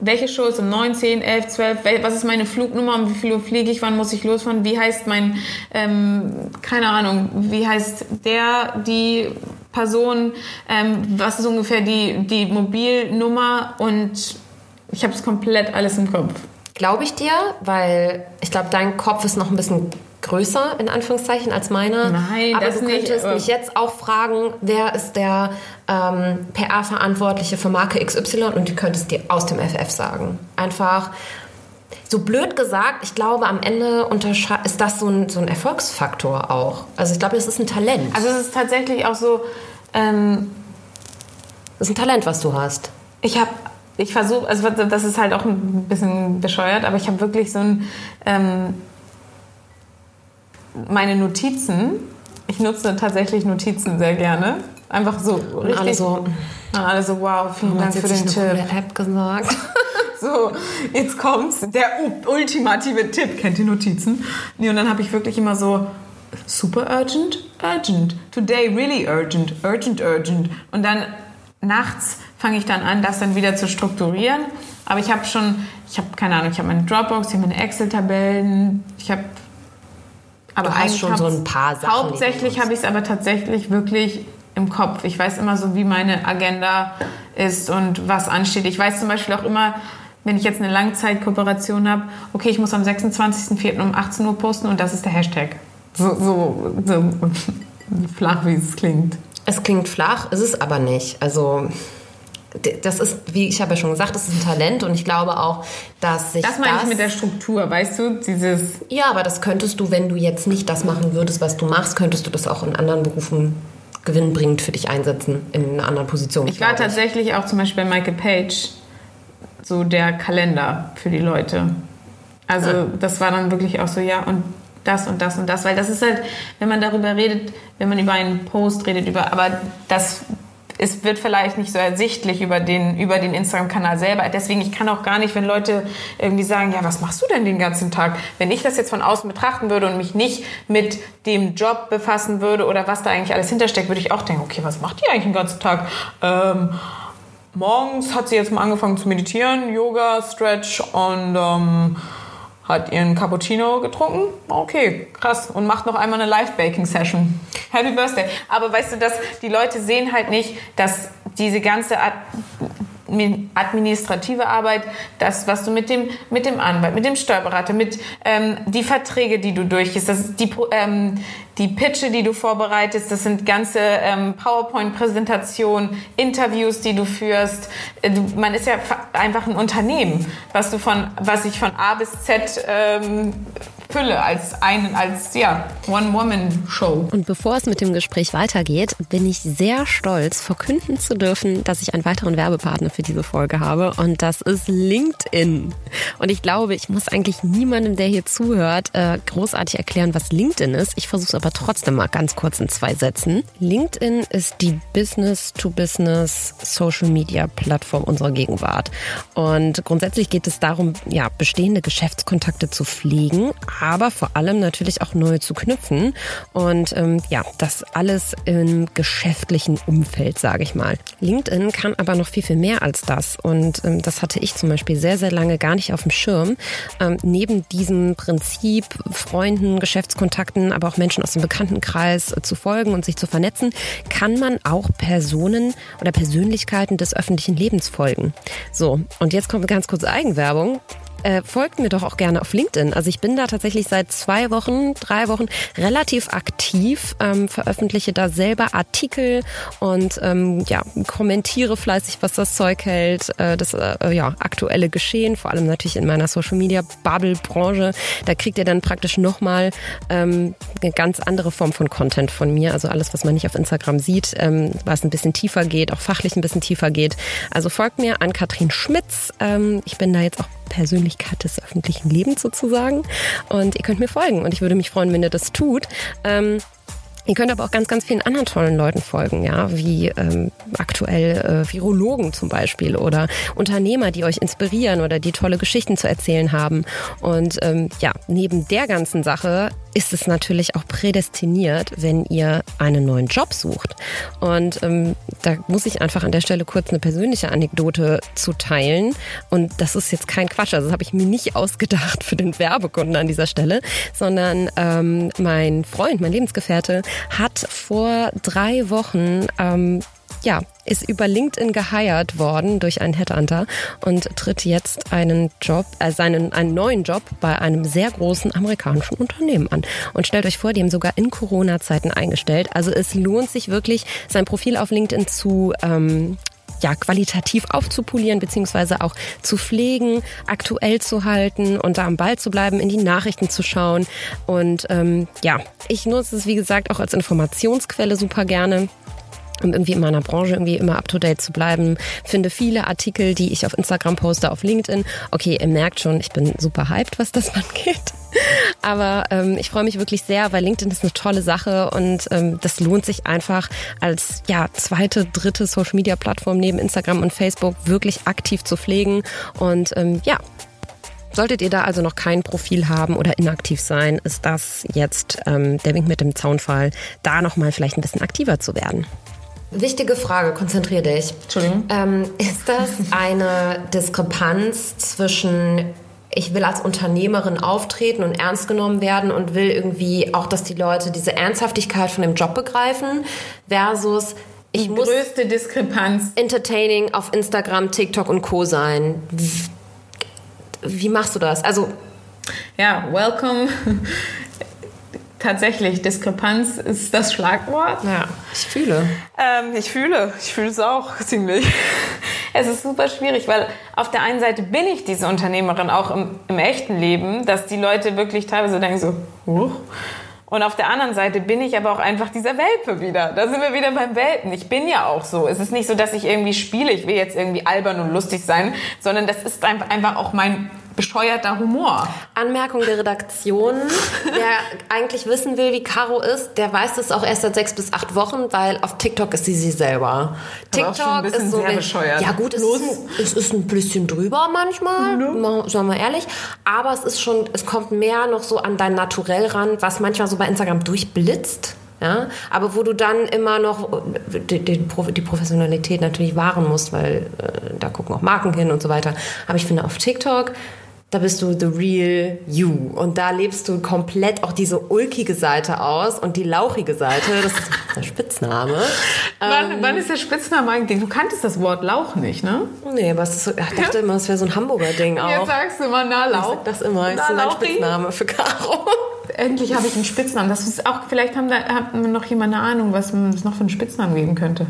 welche Show ist um 9, 10, 11, 12, wel- was ist meine Flugnummer, um wie viel Uhr fliege ich, wann muss ich losfahren, wie heißt mein, ähm, keine Ahnung, wie heißt der, die Person, ähm, was ist ungefähr die, die Mobilnummer und ich habe es komplett alles im Kopf. Glaube ich dir, weil ich glaube, dein Kopf ist noch ein bisschen größer, in Anführungszeichen, als meiner. Nein, aber das du nicht, könntest mich jetzt auch fragen, wer ist der ähm, PR-Verantwortliche für Marke XY und du könntest dir aus dem FF sagen. Einfach so blöd gesagt, ich glaube, am Ende ist das so ein, so ein Erfolgsfaktor auch. Also ich glaube, das ist ein Talent. Also es ist tatsächlich auch so, ähm, Das ist ein Talent, was du hast. Ich habe, ich versuche, also das ist halt auch ein bisschen bescheuert, aber ich habe wirklich so ein, ähm, meine Notizen, ich nutze tatsächlich Notizen sehr gerne. Einfach so Und richtig. alle so, alle so, wow, vielen Dank für den eine Tipp. coole App gesagt. So, jetzt kommt's, der ultimative Tipp. Kennt ihr Notizen? Nee, und dann habe ich wirklich immer so super urgent, urgent, today really urgent, urgent, urgent. Und dann nachts fange ich dann an, das dann wieder zu strukturieren. Aber ich habe schon, ich habe keine Ahnung, ich habe meine Dropbox, ich habe meine Excel-Tabellen, ich habe aber Du hast schon so ein paar Sachen, Hauptsächlich habe ich es aber tatsächlich wirklich im Kopf. Ich weiß immer so, wie meine Agenda ist und was ansteht. Ich weiß zum Beispiel auch immer, wenn ich jetzt eine Langzeitkooperation habe, okay, ich muss am 26.04. um 18 Uhr posten und das ist der Hashtag. So, so, so flach, wie es klingt. Es klingt flach, ist es aber nicht. Also das ist, wie ich habe ja schon gesagt, das ist ein Talent und ich glaube auch, dass sich Das meine ich mit der Struktur, weißt du? Dieses ja, aber das könntest du, wenn du jetzt nicht das machen würdest, was du machst, könntest du das auch in anderen Berufen gewinnbringend für dich einsetzen in einer anderen Position. Ich war tatsächlich auch zum Beispiel bei Michael Page so der Kalender für die Leute. Also Ah. das war dann wirklich auch so, ja, und das und das und das, weil das ist halt, wenn man darüber redet, wenn man über einen Post redet, über, aber das es wird vielleicht nicht so ersichtlich über den, über den Instagram-Kanal selber. Deswegen, ich kann auch gar nicht, wenn Leute irgendwie sagen, ja, was machst du denn den ganzen Tag? Wenn ich das jetzt von außen betrachten würde und mich nicht mit dem Job befassen würde oder was da eigentlich alles hintersteckt, würde ich auch denken, okay, was macht die eigentlich den ganzen Tag? Ähm, morgens hat sie jetzt mal angefangen zu meditieren, Yoga, Stretch und ähm, hat ihren Cappuccino getrunken. Okay, krass. Und macht noch einmal eine Live-Baking-Session. Happy Birthday. Aber weißt du, dass die Leute sehen halt nicht, dass diese ganze Ad administrative Arbeit, das, was du mit dem, mit dem Anwalt, mit dem Steuerberater, mit ähm, die Verträge, die du durchgehst, das ist die, ähm, die Pitche, die du vorbereitest, das sind ganze ähm, PowerPoint-Präsentationen, Interviews, die du führst. Äh, Du, man ist ja fa- einfach ein Unternehmen, was du von, was ich von A bis Z ähm, fülle als einen, als ja One-Woman-Show. Und bevor es mit dem Gespräch weitergeht, bin ich sehr stolz, verkünden zu dürfen, dass ich einen weiteren Werbepartner für diese Folge habe. Und das ist LinkedIn. Und ich glaube, ich muss eigentlich niemandem, der hier zuhört, äh, großartig erklären, was LinkedIn ist. Ich versuche es aber trotzdem mal ganz kurz in zwei Sätzen. LinkedIn ist die Business-to-Business Social-Media-Plattform unserer Gegenwart. Und grundsätzlich geht es darum, ja, bestehende Geschäftskontakte zu pflegen, aber vor allem natürlich auch neue zu knüpfen. Und ähm, ja, das alles im geschäftlichen Umfeld, sage ich mal. LinkedIn kann aber noch viel, viel mehr als das. Und ähm, das hatte ich zum Beispiel sehr, sehr lange gar nicht auf dem Schirm. Ähm, neben diesem Prinzip, Freunden, Geschäftskontakten, aber auch Menschen aus dem Bekanntenkreis äh, zu folgen und sich zu vernetzen, kann man auch Personen oder Persönlichkeiten des öffentlichen Lebens folgen. So, und jetzt kommt ganz kurz Eigenwerbung. Äh, folgt mir doch auch gerne auf LinkedIn. Also ich bin da tatsächlich seit zwei Wochen, drei Wochen relativ aktiv, ähm, veröffentliche da selber Artikel und ähm, ja, kommentiere fleißig, was das Zeug hält, äh, das äh, ja, aktuelle Geschehen, vor allem natürlich in meiner Social Media Bubble Branche. Da kriegt ihr dann praktisch nochmal ähm, eine ganz andere Form von Content von mir. Also alles, was man nicht auf Instagram sieht, ähm, was ein bisschen tiefer geht, auch fachlich ein bisschen tiefer geht. Also folgt mir an Katrin Schmitz. Ähm, ich bin da jetzt auch Persönlichkeit des öffentlichen Lebens sozusagen. Und ihr könnt mir folgen. Und ich würde mich freuen, wenn ihr das tut. Ähm, Ihr könnt aber auch ganz, ganz vielen anderen tollen Leuten folgen, ja, wie ähm, aktuell äh, Virologen zum Beispiel oder Unternehmer, die euch inspirieren oder die tolle Geschichten zu erzählen haben. Und ähm, ja, neben der ganzen Sache ist es natürlich auch prädestiniert, wenn ihr einen neuen Job sucht. Und ähm, da muss ich einfach an der Stelle kurz eine persönliche Anekdote zu teilen. Und das ist jetzt kein Quatsch, also das habe ich mir nicht ausgedacht für den Werbekunden an dieser Stelle, sondern ähm, mein Freund, mein Lebensgefährte, hat vor drei Wochen ähm, ja, ist über LinkedIn geheiert worden durch einen Headhunter und tritt jetzt einen Job, äh, seinen, einen neuen Job bei einem sehr großen amerikanischen Unternehmen an. Und stellt euch vor, die haben sogar in Corona-Zeiten eingestellt. Also es lohnt sich wirklich, sein Profil auf LinkedIn zu ähm, ja, qualitativ aufzupolieren, beziehungsweise auch zu pflegen, aktuell zu halten und da am Ball zu bleiben, in die Nachrichten zu schauen. Und ähm, ja, ich nutze es, wie gesagt, auch als Informationsquelle super gerne um irgendwie in meiner Branche irgendwie immer up to date zu bleiben. Finde viele Artikel, die ich auf Instagram poste, auf LinkedIn. Okay, ihr merkt schon, ich bin super hyped, was das angeht. Aber ähm, ich freue mich wirklich sehr, weil LinkedIn ist eine tolle Sache und ähm, das lohnt sich einfach als ja zweite, dritte Social Media Plattform neben Instagram und Facebook wirklich aktiv zu pflegen. Und ähm, ja, Solltet ihr da also noch kein Profil haben oder inaktiv sein, ist das jetzt ähm, der Wink mit dem Zaunfall, da nochmal vielleicht ein bisschen aktiver zu werden. Wichtige Frage, konzentrier dich. Entschuldigung. Ähm, ist das eine Diskrepanz zwischen ich will als Unternehmerin auftreten und ernst genommen werden und will irgendwie auch, dass die Leute diese Ernsthaftigkeit von dem Job begreifen, versus ich die muss größte Diskrepanz. entertaining auf Instagram, TikTok und Co. sein. Wie machst du das? Also Ja, welcome. Tatsächlich, Diskrepanz ist das Schlagwort. ja, ich fühle. Ähm, ich fühle, ich fühle es auch ziemlich. Es ist super schwierig, weil auf der einen Seite bin ich diese Unternehmerin auch im, im echten Leben, dass die Leute wirklich teilweise denken so, Huch. Und auf der anderen Seite bin ich aber auch einfach dieser Welpe wieder. Da sind wir wieder beim Welpen. Ich bin ja auch so. Es ist nicht so, dass ich irgendwie spiele, ich will jetzt irgendwie albern und lustig sein, sondern das ist einfach auch mein bescheuerter Humor. Anmerkung der Redaktion. Wer eigentlich wissen will, wie Caro ist, der weiß es auch erst seit sechs bis acht Wochen, weil auf TikTok ist sie sie selber. Schon ein bisschen sehr bescheuert. Ja gut, es ist, ein, es ist ein bisschen drüber manchmal, mal- sagen wir ehrlich. Aber es ist schon, es kommt mehr noch so an dein Naturell ran, was manchmal so bei Instagram durchblitzt. Ja, aber wo du dann immer noch die, die, die Professionalität natürlich wahren musst, weil äh, da gucken auch Marken hin und so weiter. Aber ich finde auf TikTok, da bist du the real you. Und da lebst du komplett auch diese ulkige Seite aus und die lauchige Seite. Das ist der Spitzname. Wann, wann ist der Spitzname eigentlich? Du kanntest das Wort Lauch nicht, ne? Nee, aber es ist so, ich dachte immer, es wäre so ein Hamburger Ding auch. Jetzt sagst du immer, na ich Lauch. sag das immer. Das Na, ist so mein. Spitzname für Caro. Endlich habe ich einen Spitznamen. Das ist auch, vielleicht haben da, hat noch jemand eine Ahnung, was es noch für einen Spitznamen geben könnte.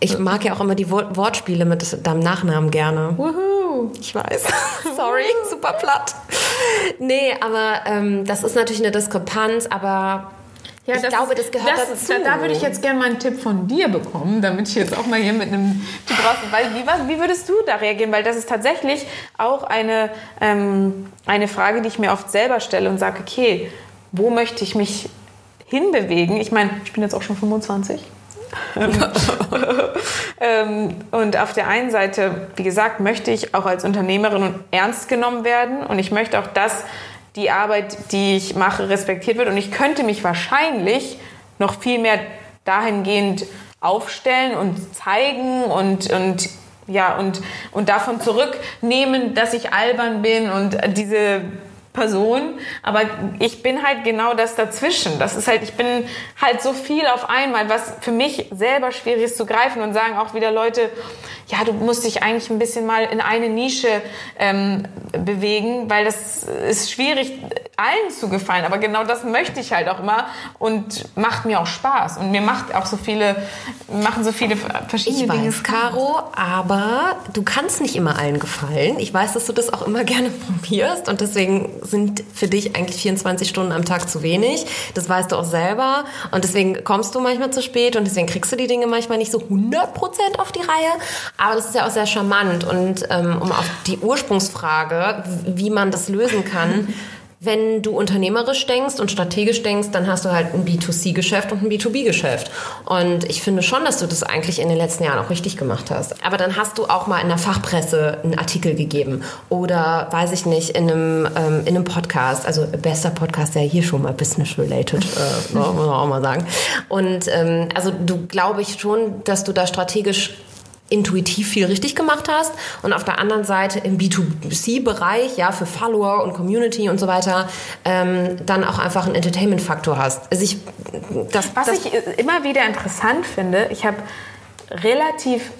Ich mag ja auch immer die Wort Wortspiele mit deinem Nachnamen gerne. Wuhu. Ich weiß. Sorry, super platt. Nee, aber ähm, das ist natürlich eine Diskrepanz, aber ich glaube, das gehört dazu. Da, da würde ich jetzt gerne mal einen Tipp von dir bekommen, damit ich jetzt auch mal hier mit einem Tipp raus. Weil, wie, was- wie würdest du da reagieren? Weil das ist tatsächlich auch eine, ähm, eine Frage, die ich mir oft selber stelle und sage, okay, wo möchte ich mich hinbewegen? Ich meine, ich bin jetzt auch schon 25. Ähm, und auf der einen Seite, wie gesagt, möchte ich auch als Unternehmerin ernst genommen werden und ich möchte auch, dass die Arbeit, die ich mache, respektiert wird. Und ich könnte mich wahrscheinlich noch viel mehr dahingehend aufstellen und zeigen und, und ja, und, und davon zurücknehmen, dass ich albern bin und diese Person, aber ich bin halt genau das dazwischen. Das ist halt, ich bin halt so viel auf einmal, was für mich selber schwierig ist zu greifen und sagen auch wieder Leute, ja, du musst dich eigentlich ein bisschen mal in eine Nische ähm, bewegen, weil das ist schwierig, allen zu gefallen. Aber genau das möchte ich halt auch immer und macht mir auch Spaß. Und mir macht auch so viele, machen so viele verschiedene ich Dinge. Weiß, Caro, aber du kannst nicht immer allen gefallen. Ich weiß, dass du das auch immer gerne probierst und deswegen sind für dich eigentlich 24 Stunden am Tag zu wenig. Das weißt du auch selber und deswegen kommst du manchmal zu spät und deswegen kriegst du die Dinge manchmal nicht so 100% auf die Reihe. Aber das ist ja auch sehr charmant. Und ähm, um auf die Ursprungsfrage, wie man das lösen kann, wenn du unternehmerisch denkst und strategisch denkst, dann hast du halt ein B2C-Geschäft und ein B2B-Geschäft. Und ich finde schon, dass du das eigentlich in den letzten Jahren auch richtig gemacht hast. Aber dann hast du auch mal in der Fachpresse einen Artikel gegeben oder, weiß ich nicht, in einem, ähm, in einem Podcast. Also bester Podcast, der hier schon mal business-related, äh, muss man auch mal sagen. Und ähm, also du glaube ich schon, dass du da strategisch intuitiv viel richtig gemacht hast und auf der anderen Seite im B2C-Bereich, ja, für Follower und Community und so weiter, ähm, dann auch einfach einen Entertainment-Faktor hast. Also ich, das, Was das ich immer wieder interessant finde, ich habe relativ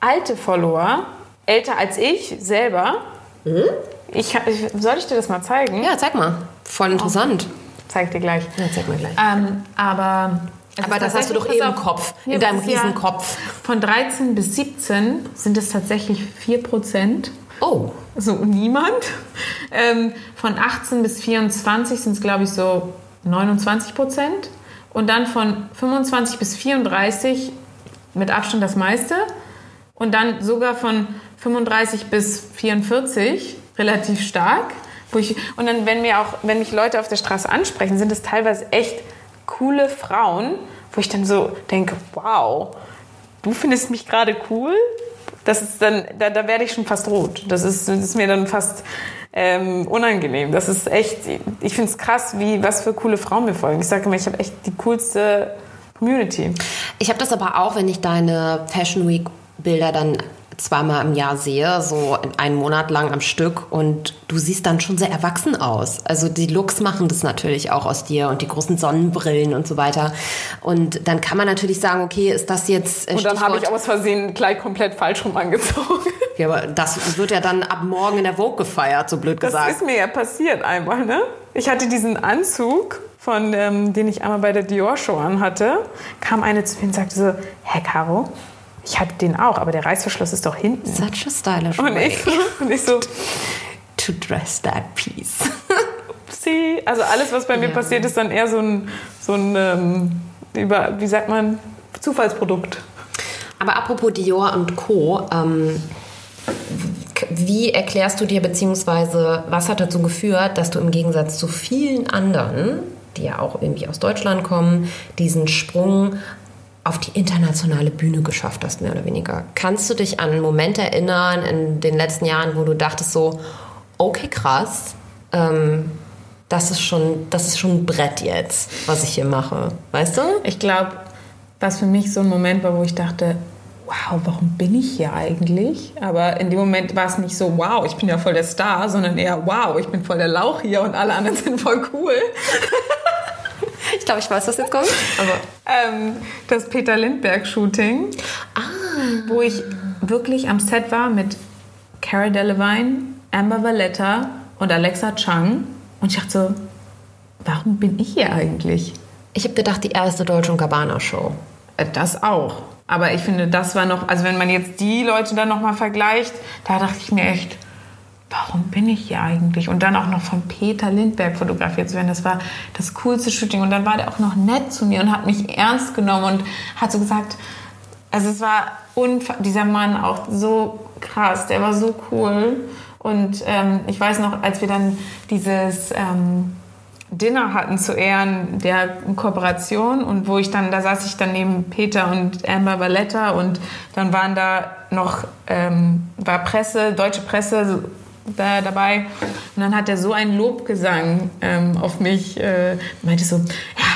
alte Follower, älter als ich selber. Mhm. Ich, soll ich dir das mal zeigen? Ja, zeig mal. Voll interessant. Oh, zeig dir gleich. Ja, zeig mal gleich. Ähm, aber es Aber das hast du doch eh im Kopf, in deinem Riesenkopf. Von 13 bis 17 sind es tatsächlich 4 Prozent. Oh. So niemand. Ähm, von 18 bis 24 sind es, glaube ich, so 29 Prozent. Und dann von 25 bis 34 mit Abstand das meiste. Und dann sogar von 35 bis 44 relativ stark. Ich, und dann, wenn mir auch, wenn mich Leute auf der Straße ansprechen, sind es teilweise echt coole Frauen, wo ich dann so denke, wow, du findest mich gerade cool? Das ist dann, da, da werde ich schon fast rot. Das ist, das ist mir dann fast ähm, unangenehm. Das ist echt, ich finde es krass, wie, was für coole Frauen mir folgen. Ich sage immer, ich habe echt die coolste Community. Ich habe das aber auch, wenn ich deine Fashion Week Bilder dann zweimal im Jahr sehe, so einen Monat lang am Stück und du siehst dann schon sehr erwachsen aus. Also die Looks machen das natürlich auch aus dir und die großen Sonnenbrillen und so weiter. Und dann kann man natürlich sagen, okay, ist das jetzt äh, Und dann habe ich aus Versehen gleich komplett falsch rum angezogen. Ja, aber das wird ja dann ab morgen in der Vogue gefeiert, so blöd gesagt. Das ist mir ja passiert einmal, ne? Ich hatte diesen Anzug von ähm, den ich einmal bei der Dior Show anhatte, kam eine zu mir und sagte so, Hä, Caro, ich hatte den auch, aber der Reißverschluss ist doch hinten. Such a stylish und way. Ich, und ich so, to dress that piece. Upsi. Also alles, was bei mir ja. passiert, ist dann eher so ein, so ein ähm, über, wie sagt man, Zufallsprodukt. Aber apropos Dior und Co., ähm, wie erklärst du dir, beziehungsweise was hat dazu geführt, dass du im Gegensatz zu vielen anderen, die ja auch irgendwie aus Deutschland kommen, diesen Sprung auf die internationale Bühne geschafft hast, mehr oder weniger. Kannst du dich an einen Moment erinnern in den letzten Jahren, wo du dachtest so, okay, krass, ähm, das ist schon, das ist schon ein Brett jetzt, was ich hier mache, weißt du? Ich glaube, was für mich so ein Moment war, wo ich dachte, wow, warum bin ich hier eigentlich? Aber in dem Moment war es nicht so, wow, ich bin ja voll der Star, sondern eher, wow, ich bin voll der Lauch hier und alle anderen sind voll cool. Ich glaube, ich weiß, was jetzt kommt. Ähm, das Peter Lindbergh-Shooting, ah. wo ich wirklich am Set war mit Cara Delevingne, Amber Valletta und Alexa Chung. Und ich dachte so, warum bin ich hier eigentlich? Ich habe gedacht, die erste Deutsche und Gabbana Show. Äh, das auch. Aber ich finde, das war noch, also wenn man jetzt die Leute dann nochmal vergleicht, da dachte ich mir echt, warum bin ich hier eigentlich? Und dann auch noch von Peter Lindberg fotografiert zu werden, das war das coolste Shooting. Und dann war der auch noch nett zu mir und hat mich ernst genommen und hat so gesagt, also es war dieser Mann auch so krass, der war so cool. Und ähm, ich weiß noch, als wir dann dieses ähm, Dinner hatten zu Ehren der Kooperation und wo ich dann, da saß ich dann neben Peter und Amber Valletta und dann waren da noch, ähm, war Presse, deutsche Presse, da dabei. Und dann hat er so einen Lobgesang ähm, auf mich, äh, meinte so, ja,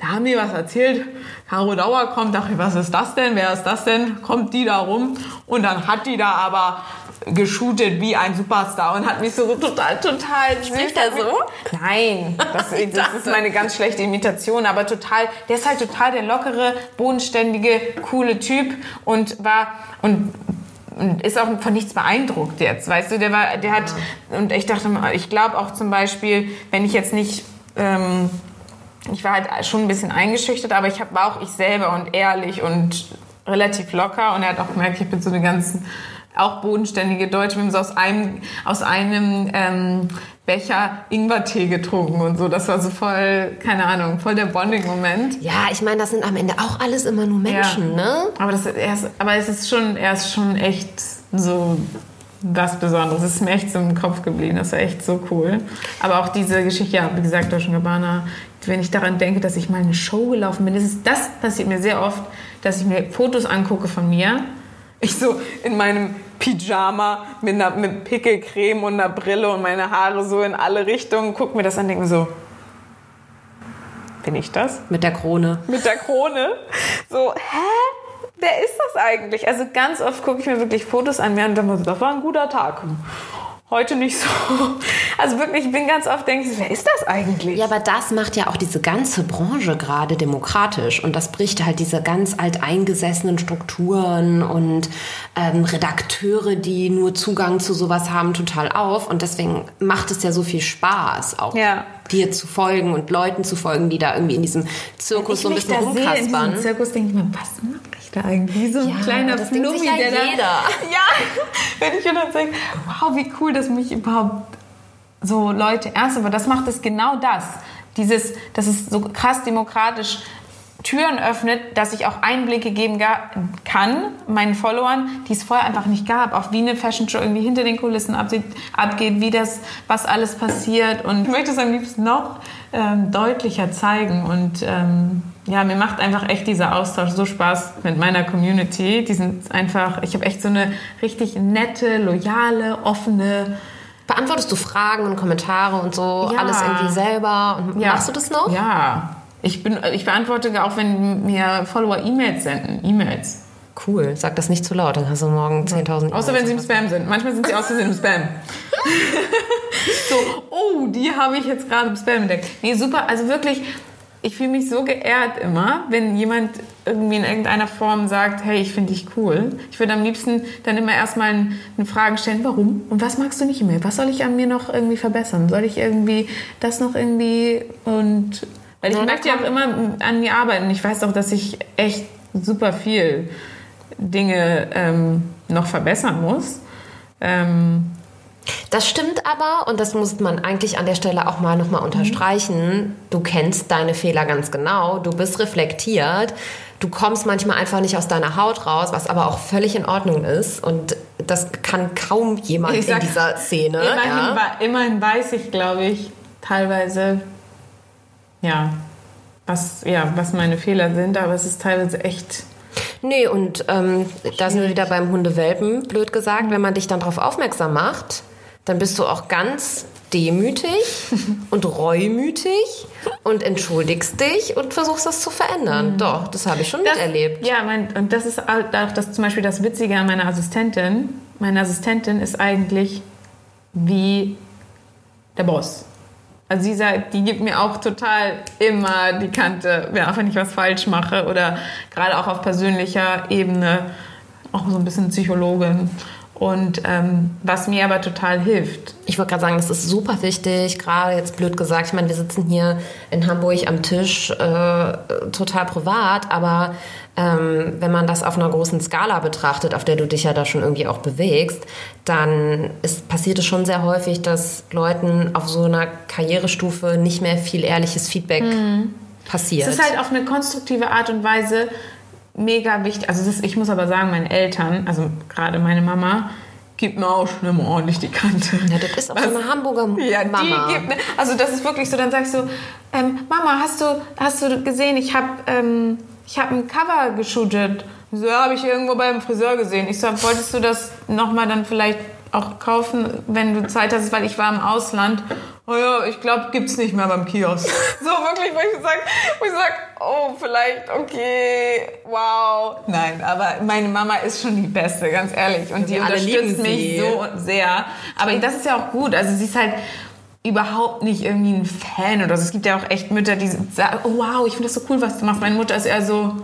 da haben die was erzählt. Caro Dauer kommt, dachte ich, was ist das denn? Wer ist das denn? Kommt die da rum? Und dann hat die da aber geshootet wie ein Superstar und hat mich so total, total Spricht er so? Nein, das, das ist meine ganz schlechte Imitation, aber total, der ist halt total der lockere, bodenständige, coole Typ und war, und und ist auch von nichts beeindruckt jetzt, weißt du, der war, der hat, und ich dachte, ich glaube auch zum Beispiel, wenn ich jetzt nicht, ähm, ich war halt schon ein bisschen eingeschüchtert, aber ich hab, war auch ich selber und ehrlich und relativ locker und er hat auch gemerkt, ich bin so eine ganz auch bodenständige Deutsche. Wir haben so aus einem, aus einem ähm, Becher Ingwertee getrunken und so. Das war so voll, keine Ahnung, voll der Bonding-Moment. Ja, ich meine, das sind am Ende auch alles immer nur Menschen, ja. ne? Aber, das, er ist, aber es ist schon, er ist schon echt so was Besonderes. Es ist mir echt so im Kopf geblieben. Das war echt so cool. Aber auch diese Geschichte, ja, wie gesagt, Deutsche Gabbana, wenn ich daran denke, dass ich mal eine Show gelaufen bin, das, ist, das passiert mir sehr oft, dass ich mir Fotos angucke von mir. Ich so in meinem Pyjama mit, einer, mit Pickelcreme und einer Brille und meine Haare so in alle Richtungen, guck mir das an, denke mir so, bin ich das? Mit der Krone. Mit der Krone. So, hä? Wer ist das eigentlich? Also ganz oft gucke ich mir wirklich Fotos an mir und denke mir so, das war ein guter Tag heute nicht so. Also wirklich, ich bin ganz oft denke, wer ist das eigentlich? Ja, aber das macht ja auch diese ganze Branche gerade demokratisch und das bricht halt diese ganz alteingesessenen Strukturen und ähm, Redakteure, die nur Zugang zu sowas haben, total auf und deswegen macht es ja so viel Spaß auch. Ja. Dir zu folgen und Leuten zu folgen, die da irgendwie in diesem Zirkus so ein bisschen rumkaspern. In diesem Zirkus denke ich mir, was mache ich da eigentlich? Wie so ein ja, kleiner Flummi, ja der jeder. da. Ja, wenn ich mir dann denke, wow, wie cool, dass mich überhaupt so Leute ernst aber das macht es genau das. Dieses, dass es so krass demokratisch Türen öffnet, dass ich auch Einblicke geben kann, meinen Followern, die es vorher einfach nicht gab. Auch wie eine Fashion Show irgendwie hinter den Kulissen abgeht, wie das, was alles passiert. Und ich möchte es am liebsten noch ähm, deutlicher zeigen. Und ähm, ja, mir macht einfach echt dieser Austausch so Spaß mit meiner Community. Die sind einfach, ich habe echt so eine richtig nette, loyale, offene, Beantwortest du Fragen und Kommentare und so ja. alles irgendwie selber? Und ja. Machst du das noch? Ja. Ich, bin, ich beantworte auch, wenn mir Follower E-Mails senden. E-Mails. Cool. Sag das nicht zu laut, dann hast du morgen 10.000 Außer wenn sie im Spam sind. Manchmal sind sie aus Versehen im Spam. so, oh, die habe ich jetzt gerade im Spam entdeckt. Nee, super. Also wirklich, ich fühle mich so geehrt immer, wenn jemand irgendwie in irgendeiner Form sagt, hey, ich finde dich cool. Ich würde am liebsten dann immer erstmal eine Frage stellen, warum und was magst du nicht mehr? Was soll ich an mir noch irgendwie verbessern? Soll ich irgendwie das noch irgendwie und weil ich ja, möchte ja auch immer an mir arbeiten. Ich weiß auch, dass ich echt super viel Dinge ähm, noch verbessern muss. Ähm, das stimmt aber, und das muss man eigentlich an der Stelle auch mal nochmal unterstreichen. Du kennst deine Fehler ganz genau, du bist reflektiert, du kommst manchmal einfach nicht aus deiner Haut raus, was aber auch völlig in Ordnung ist. Und das kann kaum jemand sag, in dieser Szene. Immerhin, ja. immerhin weiß ich, glaube ich, teilweise, ja, was, ja, was meine Fehler sind, aber es ist teilweise echt Nee, und ähm, da sind wir wieder beim Hundewelpen, blöd gesagt. Wenn man dich dann darauf aufmerksam macht, dann bist du auch ganz demütig und reumütig und entschuldigst dich und versuchst das zu verändern. Mhm. Doch, das habe ich schon das, miterlebt. Ja, mein, und das ist auch das zum Beispiel das Witzige an meiner Assistentin. Meine Assistentin ist eigentlich wie der Boss. Also sie sagt, die gibt mir auch total immer die Kante, ja, wenn ich was falsch mache oder gerade auch auf persönlicher Ebene auch so ein bisschen Psychologin. Und ähm, was mir aber total hilft. Ich wollte gerade sagen, das ist super wichtig, gerade jetzt blöd gesagt. Ich meine, wir sitzen hier in Hamburg am Tisch, äh, total privat, aber ähm, wenn man das auf einer großen Skala betrachtet, auf der du dich ja da schon irgendwie auch bewegst, dann ist, passiert es schon sehr häufig, dass Leuten auf so einer Karrierestufe nicht mehr viel ehrliches Feedback mhm. passiert. Es ist halt auf eine konstruktive Art und Weise mega wichtig. Also ist, ich muss aber sagen, meine Eltern, also gerade meine Mama, gibt mir auch schon immer ordentlich die Kante. Ja, das ist auch Was, so eine Hamburger ja, Mama. Die gibt mir, also das ist wirklich so, dann sagst du, ähm, Mama, hast du, hast du gesehen, ich habe ähm, hab ein Cover geshootet. So, ja, habe ich irgendwo beim Friseur gesehen. Ich sag, wolltest du das nochmal dann vielleicht auch kaufen, wenn du Zeit hast, weil ich war im Ausland. Oh ja, ich glaube, gibt's nicht mehr beim Kiosk. so wirklich, wo ich sage, wo ich sag, oh, vielleicht, okay, wow. Nein, aber meine Mama ist schon die Beste, ganz ehrlich. Und die unterstützt mich so sehr. Aber das ist ja auch gut. Also sie ist halt überhaupt nicht irgendwie ein Fan oder so. Es gibt ja auch echt Mütter, die sagen, oh wow, ich finde das so cool, was du machst. Meine Mutter ist eher so,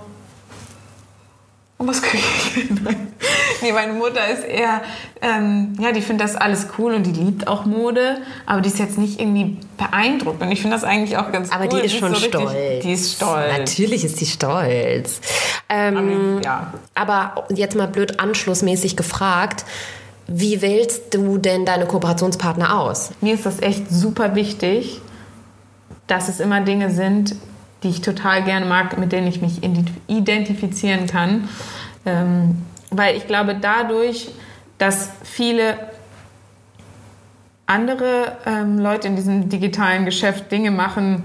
und was kriege ich? nee, meine Mutter ist eher, ähm, ja, die findet das alles cool und die liebt auch Mode, aber die ist jetzt nicht irgendwie beeindruckt. Und ich finde das eigentlich auch ganz aber cool. Aber die ist schon so stolz. Richtig, die ist stolz. Natürlich ist die stolz. Ähm, aber, ja. aber jetzt mal blöd anschlussmäßig gefragt, wie wählst du denn deine Kooperationspartner aus? Mir ist das echt super wichtig, dass es immer Dinge sind, die ich total gerne mag, mit denen ich mich identifizieren kann. Ähm, weil ich glaube, dadurch, dass viele andere ähm, Leute in diesem digitalen Geschäft Dinge machen,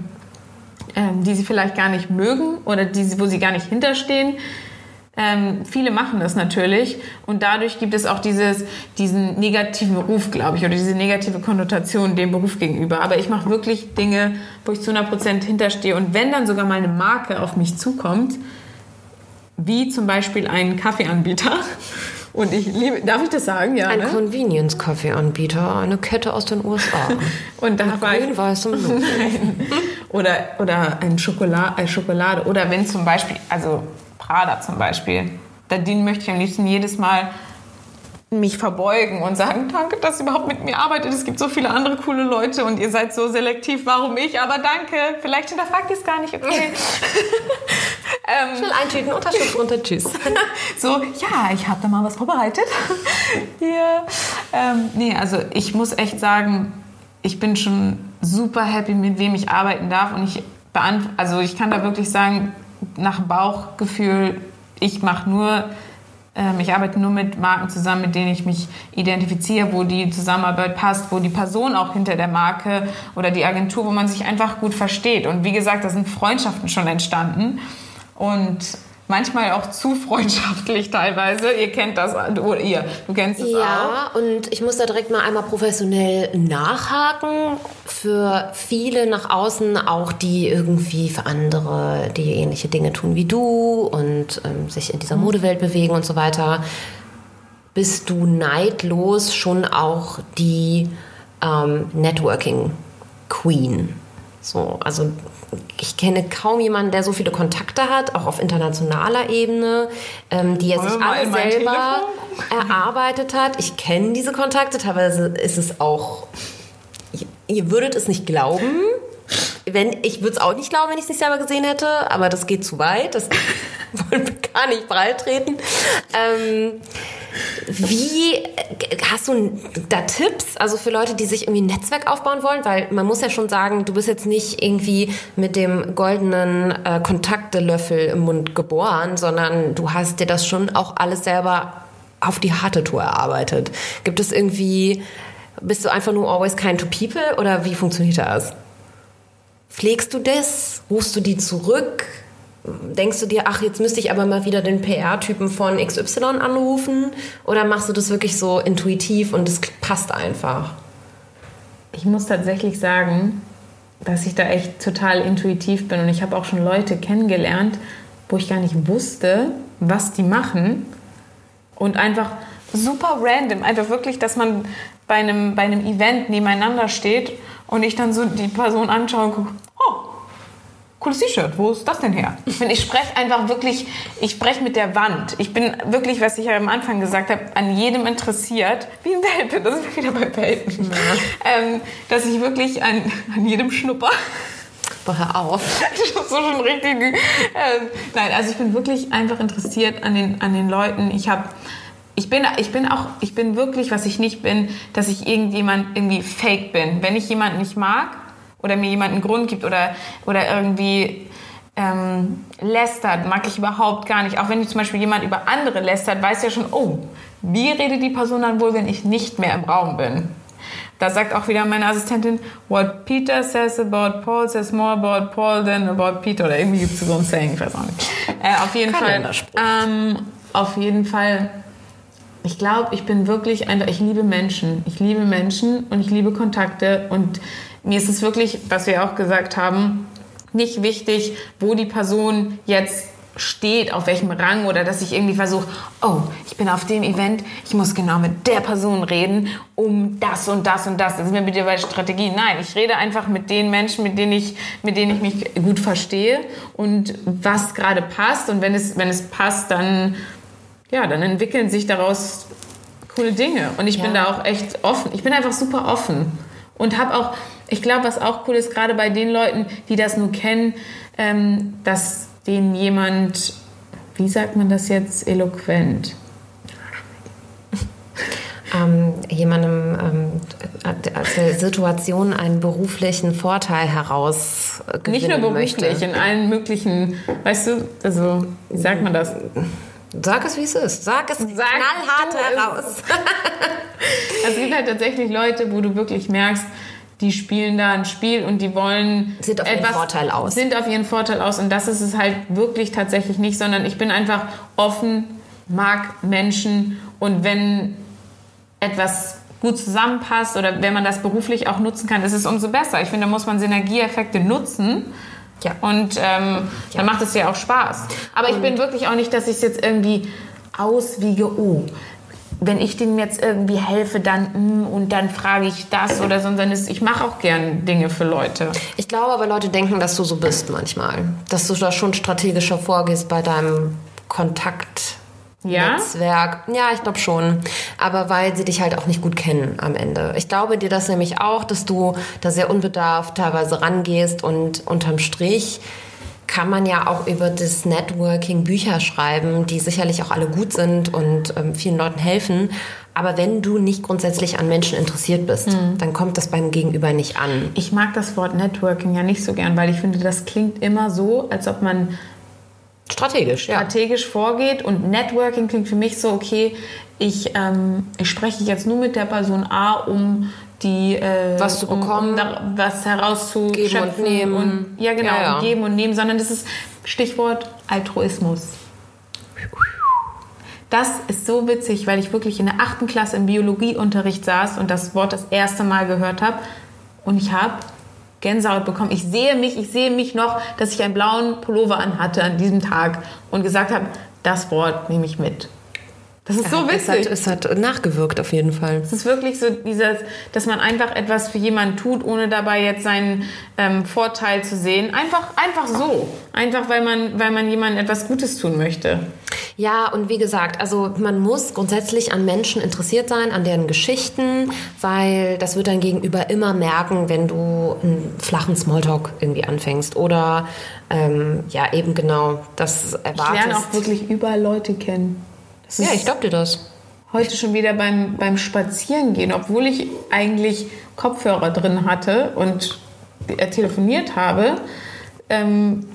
ähm, die sie vielleicht gar nicht mögen oder die, wo sie gar nicht hinterstehen, ähm, viele machen das natürlich und dadurch gibt es auch dieses, diesen negativen Ruf, glaube ich, oder diese negative Konnotation dem Beruf gegenüber. Aber ich mache wirklich Dinge, wo ich zu 100% hinterstehe und wenn dann sogar mal eine Marke auf mich zukommt, wie zum Beispiel ein Kaffeeanbieter, und ich liebe, darf ich das sagen? Ja, ein ne? Convenience-Kaffeeanbieter, eine Kette aus den USA. und da war grün, weißem Oder, oder ein Schokolade, Schokolade. Oder wenn zum Beispiel, also Prada zum Beispiel. Den möchte ich am liebsten jedes Mal mich verbeugen und sagen, danke, dass ihr überhaupt mit mir arbeitet. Es gibt so viele andere coole Leute und ihr seid so selektiv, warum ich? Aber danke, vielleicht hinterfragt ihr es gar nicht. Okay. ähm, Schnell eintüten, Unterschrift runter, tschüss. so, ja, ich habe da mal was vorbereitet. Hier. Ähm, nee, also ich muss echt sagen, ich bin schon super happy, mit wem ich arbeiten darf und ich also ich kann da wirklich sagen, nach Bauchgefühl, ich mache nur, ähm, ich arbeite nur mit Marken zusammen, mit denen ich mich identifiziere, wo die Zusammenarbeit passt, wo die Person auch hinter der Marke oder die Agentur, wo man sich einfach gut versteht. Und wie gesagt, da sind Freundschaften schon entstanden. Und manchmal auch zu freundschaftlich teilweise. Ihr kennt das, oder ihr, du kennst es ja, auch. Ja, und ich muss da direkt mal einmal professionell nachhaken. Für viele nach außen, auch die irgendwie für andere, die ähnliche Dinge tun wie du und ähm, sich in dieser mhm. Modewelt bewegen und so weiter, bist du neidlos schon auch die ähm, Networking Queen. So, also ich kenne kaum jemanden, der so viele Kontakte hat, auch auf internationaler Ebene, ähm, die er sich alle selber erarbeitet hat. Ich kenne diese Kontakte, teilweise ist es auch, ihr würdet es nicht glauben. Wenn, ich würde es auch nicht glauben, wenn ich es nicht selber gesehen hätte, aber das geht zu weit. Das wollen wir gar nicht breit treten. Ähm, wie hast du da Tipps, also für Leute, die sich irgendwie ein Netzwerk aufbauen wollen? Weil man muss ja schon sagen, du bist jetzt nicht irgendwie mit dem goldenen äh, Kontaktelöffel im Mund geboren, sondern du hast dir das schon auch alles selber auf die harte Tour erarbeitet. Gibt es irgendwie, bist du einfach nur always kind to people oder wie funktioniert das? Pflegst du das? Rufst du die zurück? denkst du dir, ach, jetzt müsste ich aber mal wieder den PR-Typen von XY anrufen? Oder machst du das wirklich so intuitiv und es passt einfach? Ich muss tatsächlich sagen, dass ich da echt total intuitiv bin und ich habe auch schon Leute kennengelernt, wo ich gar nicht wusste, was die machen und einfach super random, einfach wirklich, dass man bei einem, bei einem Event nebeneinander steht und ich dann so die Person anschaue und gucke, cooles T-Shirt, wo ist das denn her? Ich spreche einfach wirklich, ich spreche mit der Wand. Ich bin wirklich, was ich ja am Anfang gesagt habe, an jedem interessiert, wie ein Welpe, das ist wieder bei Welpen, ja. ähm, dass ich wirklich an, an jedem Schnupper Boah, hör auf. so schon richtig. Ähm, nein, also ich bin wirklich einfach interessiert an den, an den Leuten. Ich habe ich bin, ich bin auch, ich bin wirklich, was ich nicht bin, dass ich irgendjemand irgendwie fake bin. Wenn ich jemanden nicht mag, oder mir jemand einen Grund gibt oder, oder irgendwie ähm, lästert, mag ich überhaupt gar nicht. Auch wenn zum Beispiel jemand über andere lästert, weiß ja schon, oh, wie redet die Person dann wohl, wenn ich nicht mehr im Raum bin? Da sagt auch wieder meine Assistentin, what Peter says about Paul says more about Paul than about Peter. Oder irgendwie gibt es so ein Saying, ich weiß auch nicht. Äh, auf jeden Fall, ähm, auf jeden Fall ich glaube, ich bin wirklich einfach, ich liebe Menschen. Ich liebe Menschen und ich liebe Kontakte. Und mir ist es wirklich, was wir auch gesagt haben, nicht wichtig, wo die Person jetzt steht, auf welchem Rang oder dass ich irgendwie versuche, oh, ich bin auf dem Event, ich muss genau mit der Person reden, um das und das und das. Das ist mir bitte bei Strategie. Nein, ich rede einfach mit den Menschen, mit denen ich, mit denen ich mich gut verstehe und was gerade passt. Und wenn es, wenn es passt, dann, ja, dann entwickeln sich daraus coole Dinge. Und ich ja. bin da auch echt offen. Ich bin einfach super offen und habe auch, ich glaube, was auch cool ist, gerade bei den Leuten, die das nur kennen, ähm, dass den jemand, wie sagt man das jetzt, eloquent? Ähm, jemandem ähm, aus der Situation einen beruflichen Vorteil heraus Nicht nur beruflich, möchte. in allen möglichen, weißt du, also wie sagt man das? Sag es, wie es ist. Sag es Sag knallhart heraus. es gibt halt tatsächlich Leute, wo du wirklich merkst, die spielen da ein Spiel und die wollen sind auf etwas, ihren Vorteil aus. Sind auf ihren Vorteil aus und das ist es halt wirklich tatsächlich nicht, sondern ich bin einfach offen, mag Menschen und wenn etwas gut zusammenpasst oder wenn man das beruflich auch nutzen kann, ist es umso besser. Ich finde, da muss man Synergieeffekte nutzen. Ja. Und ähm, ja. dann macht es ja auch Spaß. Aber ich bin wirklich auch nicht, dass ich es jetzt irgendwie auswiege, oh, wenn ich dem jetzt irgendwie helfe, dann mm, und dann frage ich das oder so, sondern ich mache auch gern Dinge für Leute. Ich glaube aber, Leute denken, dass du so bist manchmal. Dass du da schon strategischer vorgehst bei deinem Kontakt. Ja? Netzwerk. Ja, ich glaube schon. Aber weil sie dich halt auch nicht gut kennen am Ende. Ich glaube dir das nämlich auch, dass du da sehr unbedarft teilweise rangehst und unterm Strich kann man ja auch über das Networking Bücher schreiben, die sicherlich auch alle gut sind und ähm, vielen Leuten helfen. Aber wenn du nicht grundsätzlich an Menschen interessiert bist, mhm. dann kommt das beim Gegenüber nicht an. Ich mag das Wort Networking ja nicht so gern, weil ich finde, das klingt immer so, als ob man strategisch, strategisch ja. vorgeht. Und Networking klingt für mich so, okay, ich, ähm, ich spreche jetzt nur mit der Person A, um die äh, was zu bekommen, um, um was herauszuschöpfen und nehmen und ja genau ja, ja. geben und nehmen, sondern das ist Stichwort Altruismus. Das ist so witzig, weil ich wirklich in der achten Klasse im Biologieunterricht saß und das Wort das erste Mal gehört habe und ich habe Gänsehaut bekommen. Ich sehe mich, ich sehe mich noch, dass ich einen blauen Pullover anhatte an diesem Tag und gesagt habe, das Wort nehme ich mit. Das ist so witzig. Es hat, es hat nachgewirkt auf jeden Fall. Es ist wirklich so dieses, dass man einfach etwas für jemanden tut, ohne dabei jetzt seinen ähm, Vorteil zu sehen. Einfach, einfach so. Einfach, weil man, weil man jemandem etwas Gutes tun möchte. Ja, und wie gesagt, also man muss grundsätzlich an Menschen interessiert sein, an deren Geschichten, weil das wird dein Gegenüber immer merken, wenn du einen flachen Smalltalk irgendwie anfängst. Oder ähm, ja, eben genau das erwartest. Ich lerne auch wirklich überall Leute kennen. Das ja, ich glaube dir das. Heute schon wieder beim, beim Spazierengehen, obwohl ich eigentlich Kopfhörer drin hatte und telefoniert habe, ähm,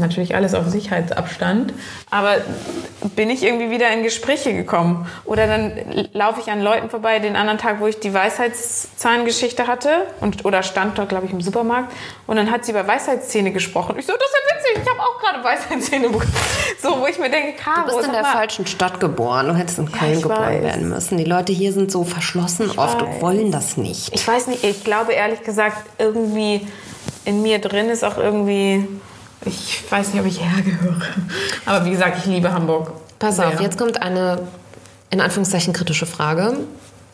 natürlich alles auf Sicherheitsabstand, aber bin ich irgendwie wieder in Gespräche gekommen. Oder dann laufe ich an Leuten vorbei, den anderen Tag, wo ich die Weisheitszahngeschichte hatte und, oder stand dort, glaube ich, im Supermarkt und dann hat sie über Weisheitszähne gesprochen. Ich so, das ist ja witzig, ich habe auch gerade Weisheitszähne bekommen. So, wo ich mir denke, Caro, Du bist in der mal. falschen Stadt geboren, du hättest in Köln ja, geboren weiß. werden müssen. Die Leute hier sind so verschlossen ich oft weiß. und wollen das nicht. Ich weiß nicht, ich glaube ehrlich gesagt, irgendwie in mir drin ist auch irgendwie ich weiß nicht, ob ich hergehöre. Aber wie gesagt, ich liebe Hamburg. Pass auf, jetzt kommt eine in Anführungszeichen kritische Frage.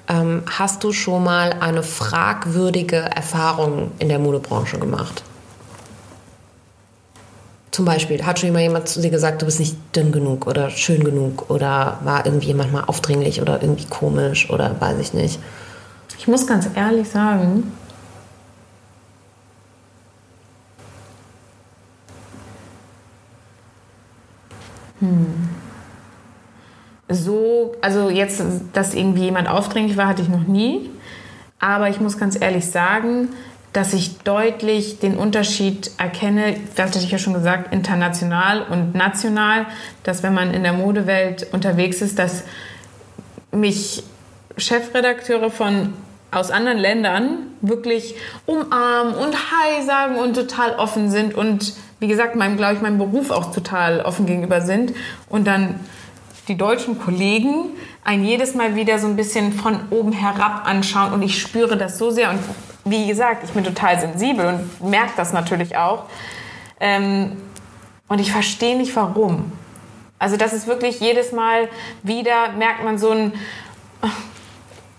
Ähm, hast du schon mal eine fragwürdige Erfahrung in der Modebranche gemacht? Zum Beispiel, hat schon mal jemand zu dir gesagt, du bist nicht dünn genug oder schön genug oder war irgendwie jemand mal aufdringlich oder irgendwie komisch oder weiß ich nicht? Ich muss ganz ehrlich sagen, Hm. So, also jetzt, dass irgendwie jemand aufdringlich war, hatte ich noch nie. Aber ich muss ganz ehrlich sagen, dass ich deutlich den Unterschied erkenne, das hatte ich ja schon gesagt, international und national, dass wenn man in der Modewelt unterwegs ist, dass mich Chefredakteure von aus anderen Ländern wirklich umarmen und Hi sagen und total offen sind und wie gesagt, meinem, glaube ich, meinem Beruf auch total offen gegenüber sind. Und dann die deutschen Kollegen ein jedes Mal wieder so ein bisschen von oben herab anschauen und ich spüre das so sehr und wie gesagt, ich bin total sensibel und merke das natürlich auch. Ähm, und ich verstehe nicht warum. Also das ist wirklich jedes Mal wieder, merkt man so ein...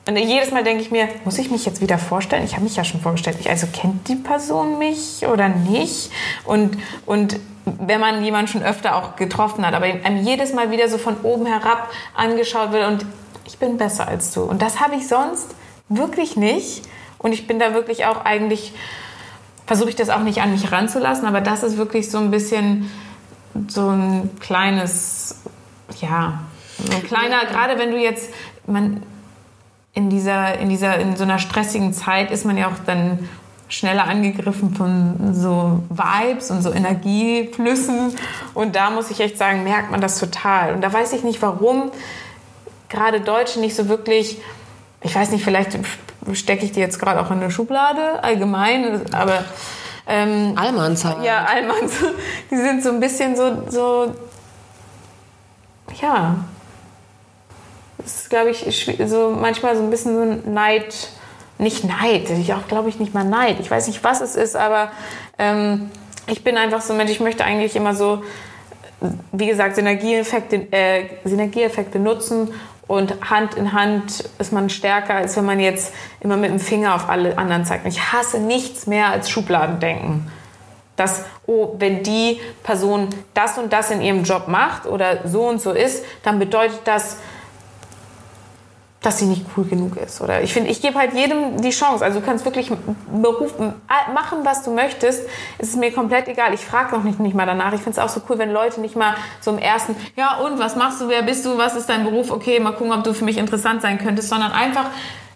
Und jedes Mal denke ich mir, muss ich mich jetzt wieder vorstellen? Ich habe mich ja schon vorgestellt. Also kennt die Person mich oder nicht? Und, und wenn man jemanden schon öfter auch getroffen hat, aber einem jedes Mal wieder so von oben herab angeschaut wird und ich bin besser als du. Und das habe ich sonst wirklich nicht. Und ich bin da wirklich auch eigentlich, versuche ich das auch nicht an mich ranzulassen, aber das ist wirklich so ein bisschen so ein kleines, ja, so ein kleiner, gerade wenn du jetzt, man, in dieser, in dieser, in so einer stressigen Zeit ist man ja auch dann schneller angegriffen von so Vibes und so Energieflüssen. Und da muss ich echt sagen, merkt man das total. Und da weiß ich nicht, warum gerade Deutsche nicht so wirklich, ich weiß nicht, vielleicht stecke ich die jetzt gerade auch in eine Schublade allgemein, aber ähm, Allmanns halt. Ja, Allmanns. Die sind so ein bisschen so, so ja, ist, glaube ich, so manchmal so ein bisschen so ein Neid, nicht Neid, ich auch, glaube ich, nicht mal Neid. Ich weiß nicht, was es ist, aber ähm, ich bin einfach so ein Mensch, ich möchte eigentlich immer so, wie gesagt, Synergieeffekte, äh, Synergieeffekte nutzen und Hand in Hand ist man stärker, als wenn man jetzt immer mit dem Finger auf alle anderen zeigt. Ich hasse nichts mehr als Schubladendenken. Dass, oh, wenn die Person das und das in ihrem Job macht oder so und so ist, dann bedeutet das, dass sie nicht cool genug ist. Oder ich finde, ich gebe halt jedem die Chance. Also du kannst wirklich Beruf machen, was du möchtest. Es ist mir komplett egal. Ich frage noch nicht, nicht mal danach. Ich finde es auch so cool, wenn Leute nicht mal so im ersten, ja und, was machst du, wer bist du, was ist dein Beruf, okay, mal gucken, ob du für mich interessant sein könntest, sondern einfach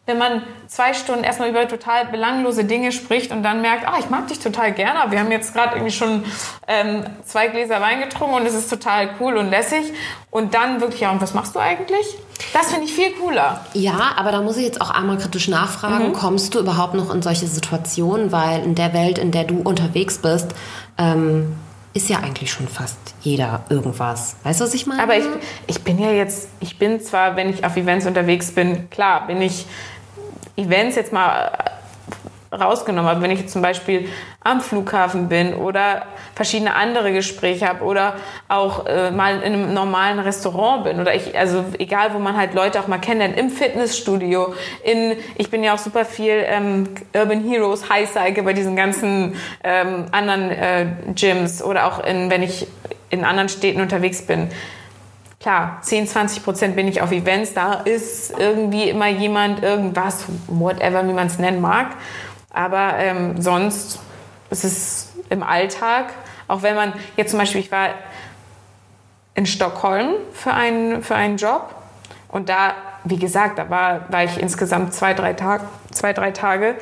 wenn man zwei Stunden erstmal über total belanglose Dinge spricht und dann merkt, ah, ich mag dich total gerne. Wir haben jetzt gerade irgendwie schon ähm, zwei Gläser Wein getrunken und es ist total cool und lässig. Und dann wirklich, ja, und was machst du eigentlich? Das finde ich viel cooler. Ja, aber da muss ich jetzt auch einmal kritisch nachfragen, mhm. kommst du überhaupt noch in solche Situationen? Weil in der Welt, in der du unterwegs bist, ähm, ist ja eigentlich schon fast jeder irgendwas. Weißt du, was ich meine? Aber ich, ich bin ja jetzt, ich bin zwar, wenn ich auf Events unterwegs bin, klar, bin ich Events jetzt mal rausgenommen habe, wenn ich zum Beispiel am Flughafen bin oder verschiedene andere Gespräche habe oder auch äh, mal in einem normalen Restaurant bin oder ich, also egal, wo man halt Leute auch mal kennenlernt, im Fitnessstudio, in, ich bin ja auch super viel ähm, Urban Heroes, High Cycle bei diesen ganzen ähm, anderen äh, Gyms oder auch in, wenn ich in anderen Städten unterwegs bin klar, 10, 20 Prozent bin ich auf Events, da ist irgendwie immer jemand, irgendwas, whatever, wie man es nennen mag. Aber ähm, sonst ist es im Alltag, auch wenn man jetzt zum Beispiel, ich war in Stockholm für einen, für einen Job und da, wie gesagt, da war, war ich insgesamt zwei, drei, Tag, zwei, drei Tage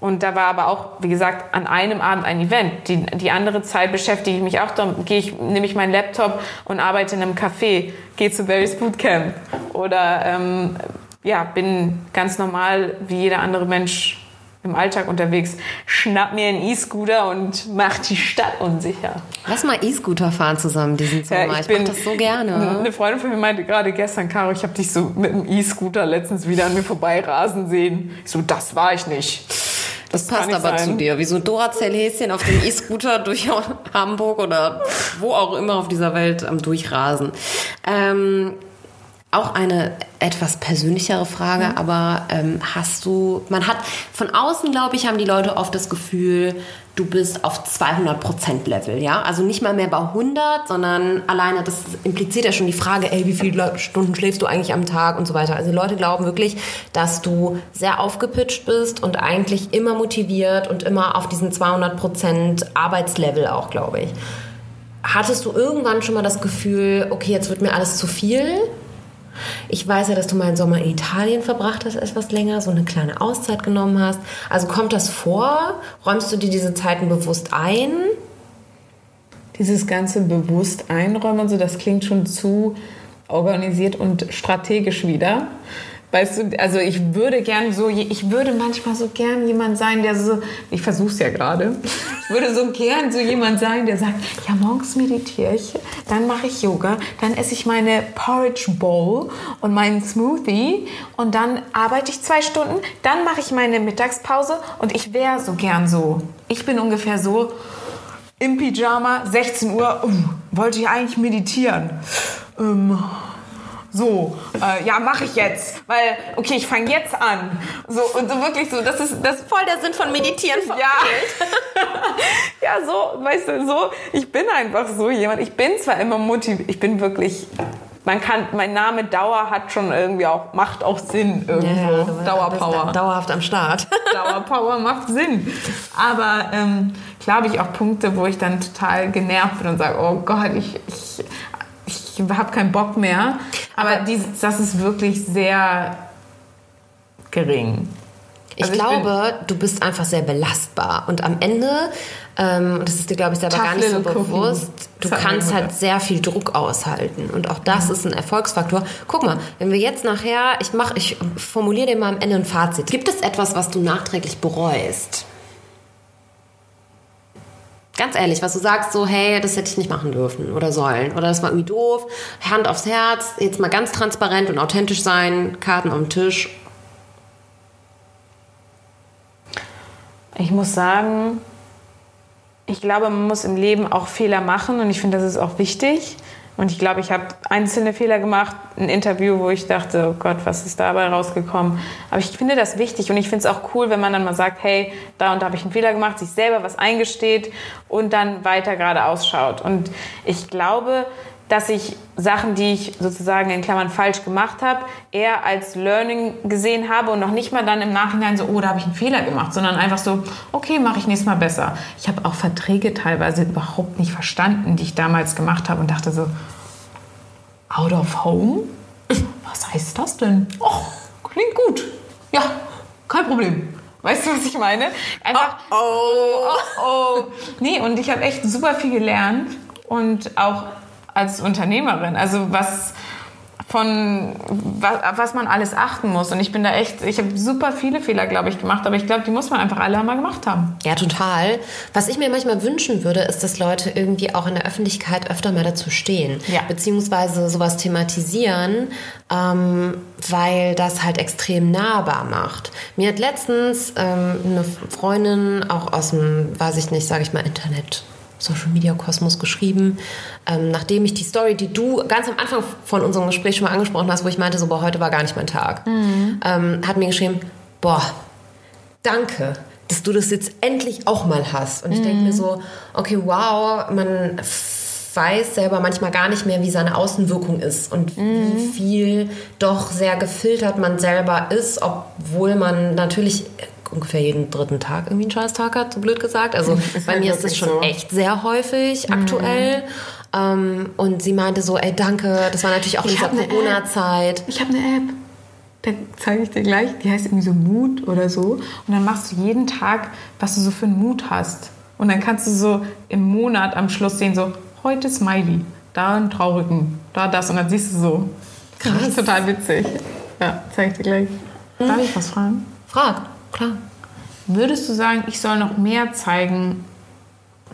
und da war aber auch, wie gesagt, an einem Abend ein Event. Die, die andere Zeit beschäftige ich mich auch, dann gehe ich, nehme ich meinen Laptop und arbeite in einem Café, gehe zu Barry's Bootcamp oder ähm, ja, bin ganz normal wie jeder andere Mensch im Alltag unterwegs, schnapp mir einen E-Scooter und mach die Stadt unsicher. Lass mal E-Scooter fahren zusammen diesen Sommer. Ja, ich, ich mach das so gerne. Eine Freundin von mir meinte gerade gestern, Caro, ich habe dich so mit einem E-Scooter letztens wieder an mir vorbeirasen sehen. Ich so, das war ich nicht. Das, das passt aber sein. zu dir. Wie so ein Duracell-Häschen auf dem E-Scooter durch Hamburg oder wo auch immer auf dieser Welt am Durchrasen. Ähm, auch eine etwas persönlichere Frage, mhm. aber ähm, hast du, man hat, von außen glaube ich, haben die Leute oft das Gefühl, du bist auf 200% Level, ja? Also nicht mal mehr bei 100, sondern alleine, das impliziert ja schon die Frage, ey, wie viele Stunden schläfst du eigentlich am Tag und so weiter. Also Leute glauben wirklich, dass du sehr aufgepitcht bist und eigentlich immer motiviert und immer auf diesen 200% Arbeitslevel auch, glaube ich. Hattest du irgendwann schon mal das Gefühl, okay, jetzt wird mir alles zu viel? Ich weiß ja, dass du meinen Sommer in Italien verbracht hast, etwas länger, so eine kleine Auszeit genommen hast. Also kommt das vor? Räumst du dir diese Zeiten bewusst ein? Dieses ganze bewusst einräumen, so das klingt schon zu organisiert und strategisch wieder. Weißt du, also ich würde gern so, ich würde manchmal so gern jemand sein, der so, ich versuch's ja gerade, ich würde so gern so jemand sein, der sagt, ja, morgens meditiere ich, dann mache ich Yoga, dann esse ich meine Porridge Bowl und meinen Smoothie und dann arbeite ich zwei Stunden, dann mache ich meine Mittagspause und ich wäre so gern so. Ich bin ungefähr so im Pyjama, 16 Uhr, uh, wollte ich eigentlich meditieren. Ähm, so, äh, ja, mache ich jetzt, weil, okay, ich fange jetzt an. So, und so wirklich so, das ist das voll der Sinn von Meditieren verfehlt. Ja. ja, so, weißt du, so, ich bin einfach so jemand, ich bin zwar immer motiviert, ich bin wirklich man kann, mein Name Dauer hat schon irgendwie auch, macht auch Sinn irgendwo. Ja, Dauerpower. Dauerhaft am Start. Dauerpower macht Sinn. Aber ähm, klar habe ich auch Punkte, wo ich dann total genervt bin und sage, oh Gott, ich, ich ich habe keinen Bock mehr. Aber, Aber dieses, das ist wirklich sehr gering. Ich also glaube, ich du bist einfach sehr belastbar. Und am Ende, ähm, das ist dir, glaube ich, selber gar nicht so bewusst, du kannst halt sehr viel Druck aushalten. Und auch das mhm. ist ein Erfolgsfaktor. Guck mal, wenn wir jetzt nachher, ich mach, ich formuliere dir mal am Ende ein Fazit. Gibt es etwas, was du nachträglich bereust? Ganz ehrlich, was du sagst, so, hey, das hätte ich nicht machen dürfen oder sollen. Oder das war irgendwie doof. Hand aufs Herz, jetzt mal ganz transparent und authentisch sein, Karten am Tisch. Ich muss sagen, ich glaube, man muss im Leben auch Fehler machen und ich finde, das ist auch wichtig. Und ich glaube, ich habe einzelne Fehler gemacht. Ein Interview, wo ich dachte, oh Gott, was ist dabei rausgekommen? Aber ich finde das wichtig und ich finde es auch cool, wenn man dann mal sagt, hey, da und da habe ich einen Fehler gemacht, sich selber was eingesteht und dann weiter gerade ausschaut. Und ich glaube, dass ich Sachen, die ich sozusagen in Klammern falsch gemacht habe, eher als Learning gesehen habe und noch nicht mal dann im Nachhinein so, oh, da habe ich einen Fehler gemacht, sondern einfach so, okay, mache ich nächstes Mal besser. Ich habe auch Verträge teilweise überhaupt nicht verstanden, die ich damals gemacht habe und dachte so, out of home? Was heißt das denn? Oh, klingt gut. Ja, kein Problem. Weißt du, was ich meine? Einfach, oh, oh, oh. oh. Nee, und ich habe echt super viel gelernt und auch als Unternehmerin. Also was von was, man alles achten muss. Und ich bin da echt, ich habe super viele Fehler, glaube ich, gemacht, aber ich glaube, die muss man einfach alle einmal gemacht haben. Ja, total. Was ich mir manchmal wünschen würde, ist, dass Leute irgendwie auch in der Öffentlichkeit öfter mal dazu stehen. Ja. Beziehungsweise sowas thematisieren, ähm, weil das halt extrem nahbar macht. Mir hat letztens ähm, eine Freundin auch aus dem, weiß ich nicht, sage ich mal, Internet Social Media Kosmos geschrieben, ähm, nachdem ich die Story, die du ganz am Anfang von unserem Gespräch schon mal angesprochen hast, wo ich meinte, so, boah, heute war gar nicht mein Tag, mhm. ähm, hat mir geschrieben, boah, danke, dass du das jetzt endlich auch mal hast. Und ich mhm. denke mir so, okay, wow, man weiß selber manchmal gar nicht mehr, wie seine Außenwirkung ist und mhm. wie viel doch sehr gefiltert man selber ist, obwohl man natürlich ungefähr jeden dritten Tag irgendwie einen Scheißtag hat, so blöd gesagt. Also bei mir ist das schon so. echt sehr häufig mhm. aktuell. Ähm, und sie meinte so, ey, danke, das war natürlich auch in dieser Corona-Zeit. Ich habe eine App. Da zeige ich dir gleich. Die heißt irgendwie so Mut oder so. Und dann machst du jeden Tag, was du so für einen Mut hast. Und dann kannst du so im Monat am Schluss sehen, so, heute Smiley, da einen traurigen, da das. Und dann siehst du so. Krass. Das ist total witzig. Ja, zeige ich dir gleich. Darf ich was fragen? Frag. Klar. Würdest du sagen, ich soll noch mehr zeigen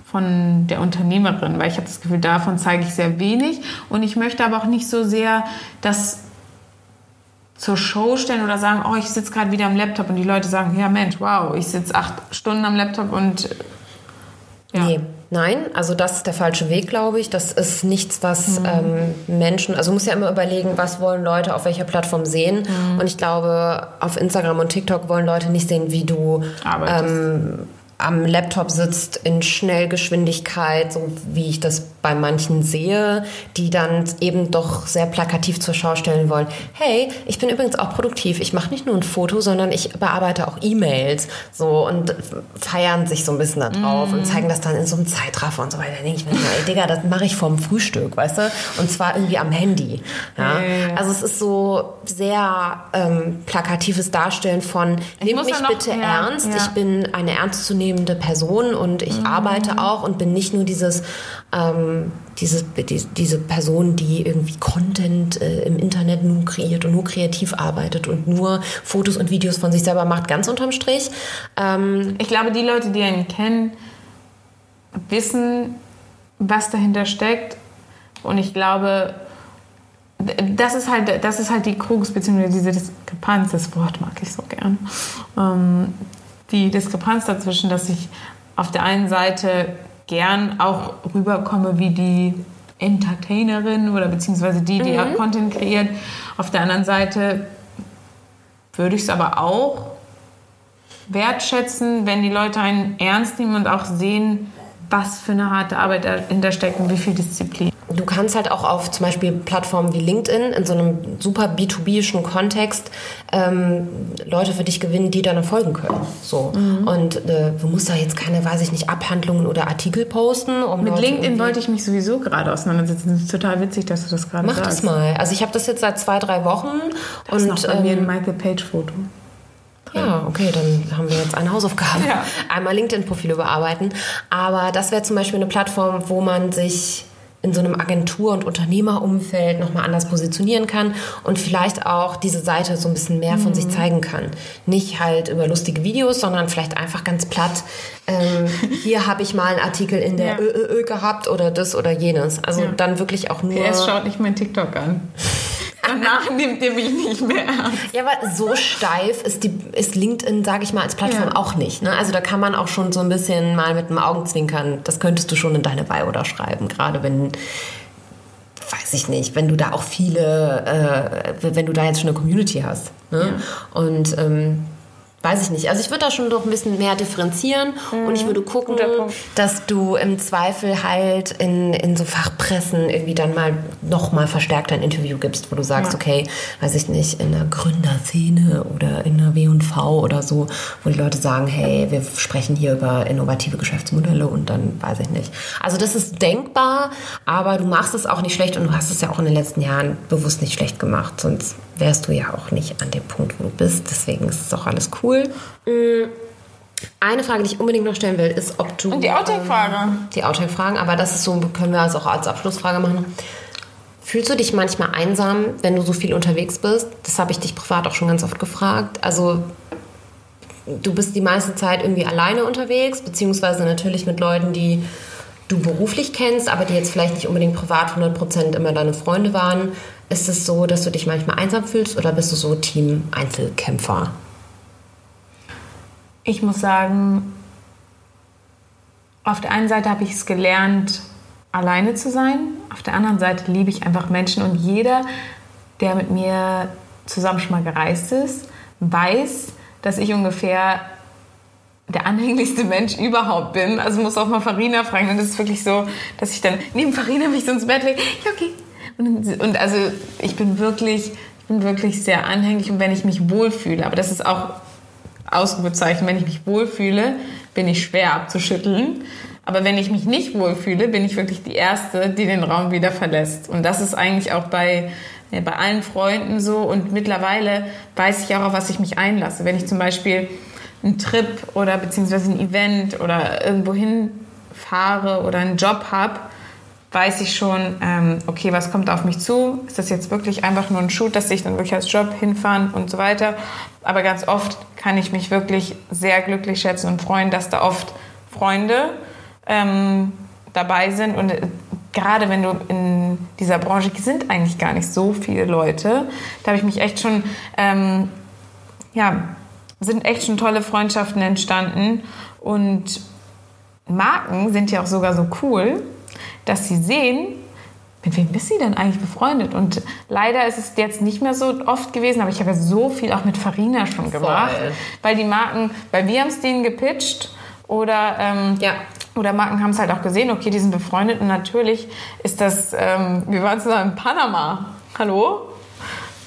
von der Unternehmerin? Weil ich habe das Gefühl, davon zeige ich sehr wenig. Und ich möchte aber auch nicht so sehr das zur Show stellen oder sagen, oh, ich sitze gerade wieder am Laptop und die Leute sagen, ja Mensch, wow, ich sitze acht Stunden am Laptop und ja. Nee, nein, also das ist der falsche Weg, glaube ich. Das ist nichts, was mhm. ähm, Menschen, also muss ja immer überlegen, was wollen Leute auf welcher Plattform sehen. Mhm. Und ich glaube, auf Instagram und TikTok wollen Leute nicht sehen, wie du ähm, am Laptop sitzt in Schnellgeschwindigkeit, so wie ich das bei manchen sehe, die dann eben doch sehr plakativ zur Schau stellen wollen. Hey, ich bin übrigens auch produktiv. Ich mache nicht nur ein Foto, sondern ich bearbeite auch E-Mails. So und feiern sich so ein bisschen da drauf mm. und zeigen das dann in so einem Zeitraffer und so weiter. Da denke ich mir, ey Digga, das mache ich vorm Frühstück, weißt du? Und zwar irgendwie am Handy. Ja? ja. Also es ist so sehr ähm, plakatives Darstellen von, nimm mich noch, bitte ja, ernst. Ja. Ich bin eine ernstzunehmende Person und ich mm. arbeite auch und bin nicht nur dieses ähm, diese, die, diese Person, die irgendwie Content äh, im Internet nur kreiert und nur kreativ arbeitet und nur Fotos und Videos von sich selber macht, ganz unterm Strich. Ähm, ich glaube, die Leute, die ihn kennen, wissen, was dahinter steckt. Und ich glaube, das ist halt, das ist halt die Krux, beziehungsweise diese Diskrepanz, das Wort mag ich so gern. Ähm, die Diskrepanz dazwischen, dass ich auf der einen Seite gern auch rüberkomme wie die Entertainerin oder beziehungsweise die, die mhm. Content kreiert. Auf der anderen Seite würde ich es aber auch wertschätzen, wenn die Leute einen ernst nehmen und auch sehen, was für eine harte Arbeit dahinter steckt und wie viel Disziplin. Du kannst halt auch auf zum Beispiel Plattformen wie LinkedIn in so einem super B2B-ischen Kontext ähm, Leute für dich gewinnen, die dann folgen können. So. Mhm. Und äh, du musst da jetzt keine, weiß ich nicht, Abhandlungen oder Artikel posten. Um Mit Leute LinkedIn wollte ich mich sowieso gerade auseinandersetzen. Das ist total witzig, dass du das gerade sagst. Mach das mal. Also ich habe das jetzt seit zwei, drei Wochen. Das und, ist noch bei ähm, mir ein Michael Page-Foto. Ja, okay, dann haben wir jetzt eine Hausaufgabe. Ja. Einmal LinkedIn-Profil überarbeiten. Aber das wäre zum Beispiel eine Plattform, wo man sich in so einem Agentur- und Unternehmerumfeld nochmal anders positionieren kann und vielleicht auch diese Seite so ein bisschen mehr von mhm. sich zeigen kann. Nicht halt über lustige Videos, sondern vielleicht einfach ganz platt. Ähm, hier habe ich mal einen Artikel in der ja. Ö, Ö, Ö gehabt oder das oder jenes. Also ja. dann wirklich auch nur. PS schaut nicht mein TikTok an. Danach nimmt ihr mich nicht mehr ernst. Ja, aber so steif ist, die, ist LinkedIn, sage ich mal, als Plattform ja. auch nicht. Ne? Also da kann man auch schon so ein bisschen mal mit dem Augenzwinkern, das könntest du schon in deine Bio da schreiben, gerade wenn weiß ich nicht, wenn du da auch viele, äh, wenn du da jetzt schon eine Community hast. Ne? Ja. Und ähm, Weiß ich nicht. Also ich würde da schon noch ein bisschen mehr differenzieren mhm. und ich würde gucken, dass du im Zweifel halt in, in so Fachpressen irgendwie dann mal noch mal verstärkt ein Interview gibst, wo du sagst, ja. okay, weiß ich nicht, in der Gründerszene oder in der W&V oder so, wo die Leute sagen, hey, wir sprechen hier über innovative Geschäftsmodelle und dann weiß ich nicht. Also das ist denkbar, aber du machst es auch nicht schlecht und du hast es ja auch in den letzten Jahren bewusst nicht schlecht gemacht, sonst wärst du ja auch nicht an dem Punkt, wo du bist. Deswegen ist es auch alles cool. Mm, eine Frage, die ich unbedingt noch stellen will, ist, ob du. Und die Outtake-Frage. Ähm, die Outtake-Fragen, aber das ist so, können wir also auch als Abschlussfrage machen. Fühlst du dich manchmal einsam, wenn du so viel unterwegs bist? Das habe ich dich privat auch schon ganz oft gefragt. Also, du bist die meiste Zeit irgendwie alleine unterwegs, beziehungsweise natürlich mit Leuten, die du beruflich kennst, aber die jetzt vielleicht nicht unbedingt privat 100% immer deine Freunde waren. Ist es so, dass du dich manchmal einsam fühlst oder bist du so Team Einzelkämpfer? Ich muss sagen, auf der einen Seite habe ich es gelernt, alleine zu sein. Auf der anderen Seite liebe ich einfach Menschen und jeder, der mit mir zusammen schon mal gereist ist, weiß, dass ich ungefähr der anhänglichste Mensch überhaupt bin. Also muss auch mal Farina fragen. Und es ist wirklich so, dass ich dann neben Farina mich so ins Bett lege. Ja, okay, und, und also ich bin wirklich, ich bin wirklich sehr anhänglich und wenn ich mich wohlfühle, aber das ist auch Ausrufezeichen, wenn ich mich wohlfühle, bin ich schwer abzuschütteln. Aber wenn ich mich nicht wohlfühle, bin ich wirklich die Erste, die den Raum wieder verlässt. Und das ist eigentlich auch bei, ja, bei allen Freunden so. Und mittlerweile weiß ich auch, auf was ich mich einlasse. Wenn ich zum Beispiel einen Trip oder beziehungsweise ein Event oder irgendwo hinfahre oder einen Job habe, weiß ich schon, ähm, okay, was kommt auf mich zu? Ist das jetzt wirklich einfach nur ein Shoot, dass ich dann wirklich als Job hinfahren und so weiter? Aber ganz oft kann ich mich wirklich sehr glücklich schätzen und freuen, dass da oft Freunde ähm, dabei sind. Und äh, gerade wenn du in dieser Branche sind eigentlich gar nicht so viele Leute, da habe ich mich echt schon, ähm, ja, sind echt schon tolle Freundschaften entstanden. Und Marken sind ja auch sogar so cool, dass sie sehen, mit wem bist sie denn eigentlich befreundet? Und leider ist es jetzt nicht mehr so oft gewesen, aber ich habe ja so viel auch mit Farina schon gemacht, Voll. weil die Marken, weil wir haben es denen gepitcht oder ähm, ja. Oder Marken haben es halt auch gesehen, okay, die sind befreundet und natürlich ist das, ähm, wir waren zusammen in Panama. Hallo?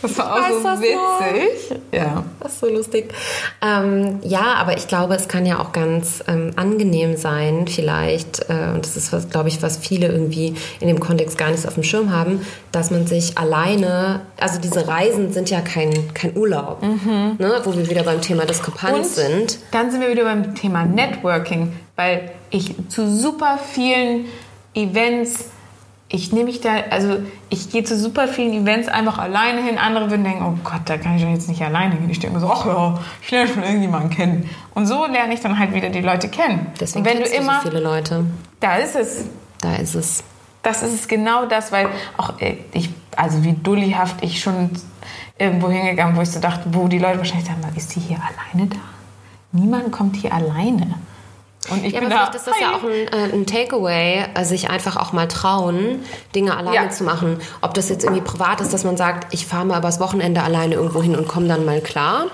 Das war auch so witzig. Noch. Ja. Das ist so lustig. Ähm, ja, aber ich glaube, es kann ja auch ganz ähm, angenehm sein, vielleicht, äh, und das ist, glaube ich, was viele irgendwie in dem Kontext gar nicht auf dem Schirm haben, dass man sich alleine, also diese Reisen sind ja kein, kein Urlaub, mhm. ne, wo wir wieder beim Thema Diskrepanz und sind. Dann sind wir wieder beim Thema Networking, weil ich zu super vielen Events, ich nehme mich da, also ich gehe zu super vielen Events einfach alleine hin. Andere würden denken, oh Gott, da kann ich doch jetzt nicht alleine gehen. Ich denke mir so, ach ja, ich lerne schon irgendjemanden kennen. Und so lerne ich dann halt wieder die Leute kennen. Deswegen und wenn du immer, so viele Leute. da ist es. Da ist es. Das ist es genau das, weil auch äh, ich, also wie dullihaft ich schon irgendwo hingegangen, wo ich so dachte, wo die Leute wahrscheinlich sagen, ist die hier alleine da? Niemand kommt hier alleine. Und ich Ja, bin aber da. vielleicht ist das ja auch ein, äh, ein Takeaway, äh, sich einfach auch mal trauen, Dinge alleine Ja. zu machen. Ob das jetzt irgendwie privat ist, dass man sagt, ich fahre mal übers Wochenende alleine irgendwo hin und komme dann mal klar.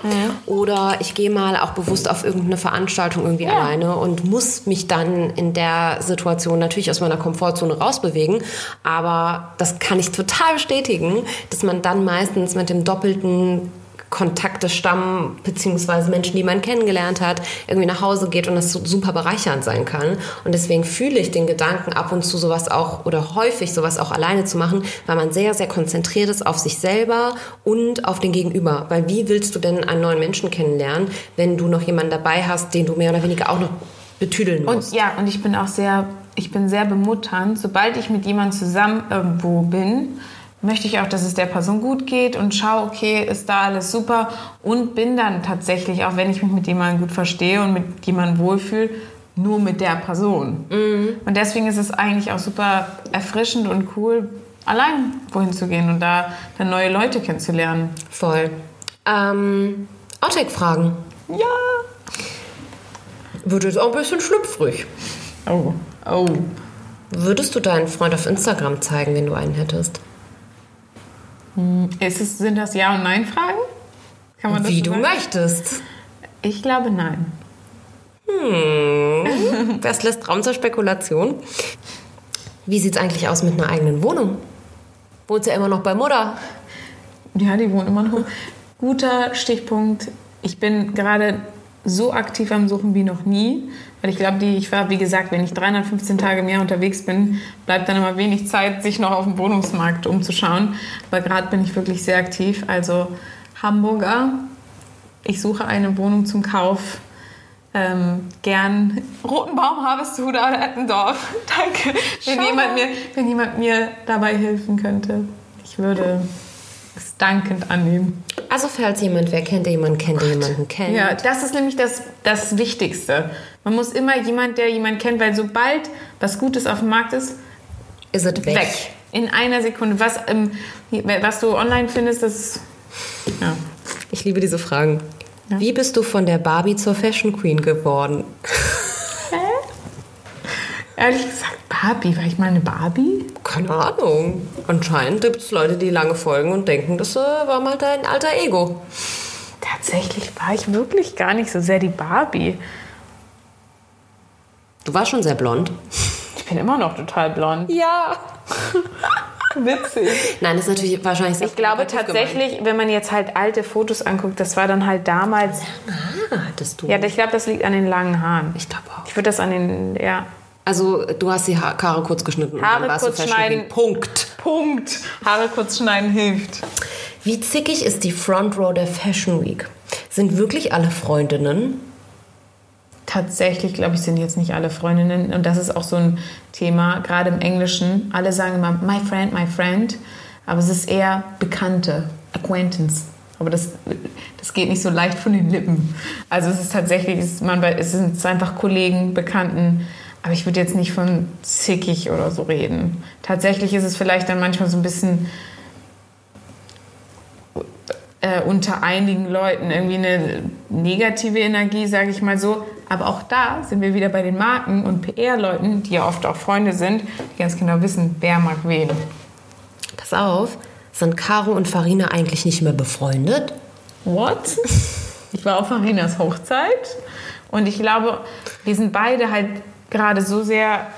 Oder ich gehe mal auch bewusst auf irgendeine Veranstaltung irgendwie Ja. alleine und muss mich dann in der Situation natürlich aus meiner Komfortzone rausbewegen. Aber das kann ich total bestätigen, dass man dann meistens mit dem doppelten Kontakte stammen, beziehungsweise Menschen, die man kennengelernt hat, irgendwie nach Hause geht und das so super bereichernd sein kann. Und deswegen fühle ich den Gedanken, ab und zu sowas auch oder häufig sowas auch alleine zu machen, weil man sehr, sehr konzentriert ist auf sich selber und auf den Gegenüber. Weil wie willst du denn einen neuen Menschen kennenlernen, wenn du noch jemanden dabei hast, den du mehr oder weniger auch noch betüdeln musst? Und ja, und ich bin auch sehr, ich bin sehr bemutternd. Sobald ich mit jemandem zusammen irgendwo bin, möchte ich auch, dass es der Person gut geht und schaue, okay, ist da alles super und bin dann tatsächlich, auch wenn ich mich mit jemandem gut verstehe und mit jemandem wohlfühle, nur mit der Person. Und deswegen ist es eigentlich auch super erfrischend und cool, allein wohin zu gehen und da dann neue Leute kennenzulernen. Voll. Ähm, Outtake-Fragen. Ja. Wird jetzt auch ein bisschen schlüpfrig. Oh. Oh. Würdest du deinen Freund auf Instagram zeigen, wenn du einen hättest? Ist es, sind das Ja- und Nein-Fragen? Kann man das Wie so du sagen? möchtest. Ich glaube nein. Das lässt Raum zur Spekulation. Wie sieht's eigentlich aus mit einer eigenen Wohnung? Wohnst ja immer noch bei Mutter. Ja, die wohnen immer noch. Guter Stichpunkt. Ich bin gerade so aktiv am Suchen wie noch nie. Weil ich glaube, die, ich war, wie gesagt, wenn ich 315 Tage im Jahr unterwegs bin, bleibt dann immer wenig Zeit, sich noch auf dem Wohnungsmarkt umzuschauen. Aber gerade bin ich wirklich sehr aktiv. Also Hamburger, ich suche eine Wohnung zum Kauf. Ähm, gern Rotenbaum, Harvesthude oder Eppendorf. Danke, wenn jemand, mir, wenn jemand mir dabei helfen könnte. Ich würde es dankend annehmen. Also falls jemand wer kennt, der jemanden kennt, der jemanden kennt. Ja, das ist nämlich das, das Wichtigste. Man muss immer jemand, der jemanden kennt, weil sobald was Gutes auf dem Markt ist, Ist es weg. weg. In einer Sekunde. Was, ähm, was du online findest, das. Ja. Ich liebe diese Fragen. Wie bist du von der Barbie zur Fashion Queen geworden? Ehrlich gesagt, Barbie, war ich mal eine Barbie? Keine Ahnung. Anscheinend gibt es Leute, die lange folgen und denken, das äh, war mal dein alter Ego. Tatsächlich war ich wirklich gar nicht so sehr die Barbie. Du warst schon sehr blond. Ich bin immer noch total blond. Ja. Witzig. Nein, das ist natürlich wahrscheinlich sehr Ich glaube provokativ gemeint. tatsächlich, wenn man jetzt halt alte Fotos anguckt, das war dann halt damals. Ah, hattest du. Ja, ich glaube, das liegt an den langen Haaren. ich glaube auch. Ich würde das an den, ja. Also, du hast die ha Haare kurz geschnitten Haare und dann warst kurz du schneiden. Punkt. Punkt. Haare kurz schneiden hilft. Wie zickig ist die Front Row der Fashion Week? Sind wirklich alle Freundinnen? Tatsächlich, glaube ich, sind jetzt nicht alle Freundinnen. Und das ist auch so ein Thema, gerade im Englischen. Alle sagen immer, my friend, my friend. Aber es ist eher Bekannte, Acquaintance. Aber das, das geht nicht so leicht von den Lippen. Also es ist tatsächlich, es, ist, man, es sind einfach Kollegen, Bekannten. Aber ich würde jetzt nicht von zickig oder so reden. Tatsächlich ist es vielleicht dann manchmal so ein bisschen äh, unter einigen Leuten irgendwie eine negative Energie, sage ich mal so. Aber auch da sind wir wieder bei den Marken und PR-Leuten, die ja oft auch Freunde sind, die ganz genau wissen, wer mag wen. Pass auf, sind Caro und Farina eigentlich nicht mehr befreundet? What? Ich war auf Marinas Hochzeit und ich glaube, wir sind beide halt gerade so sehr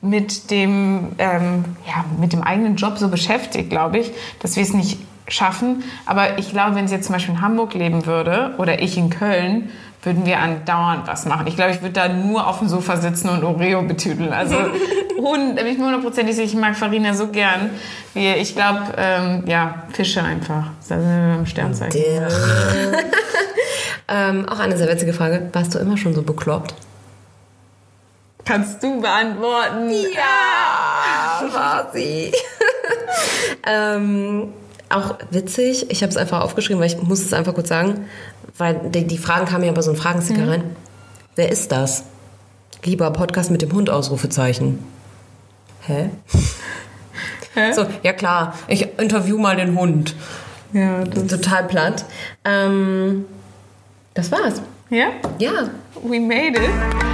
mit dem, ähm, ja, mit dem eigenen Job so beschäftigt, glaube ich, dass wir es nicht schaffen. Aber ich glaube, wenn sie jetzt zum Beispiel in Hamburg leben würde oder ich in Köln, würden wir andauernd was machen. Ich glaube, ich würde da nur auf dem Sofa sitzen und Oreo betüdeln. Also hund, bin ich mir hundertprozentig sicher, ich mag Farina so gern. Wie, ich glaube, ähm, ja, Fische einfach. Da sind wir beim Sternzeichen. Ähm, auch eine sehr witzige Frage. Warst du immer schon so bekloppt? Kannst du beantworten? Ja! Ja, war sie. ähm, auch witzig. Ich habe es einfach aufgeschrieben, weil ich muss es einfach kurz sagen, weil die, die Fragen kamen ja bei so einem Fragensticker mhm. rein. Wer ist das? Lieber Podcast mit dem Hund, Ausrufezeichen. Hä? Hä? So, ja klar, ich interview mal den Hund. Ja, das total platt. Ähm, das war's. Ja? Ja. We made it.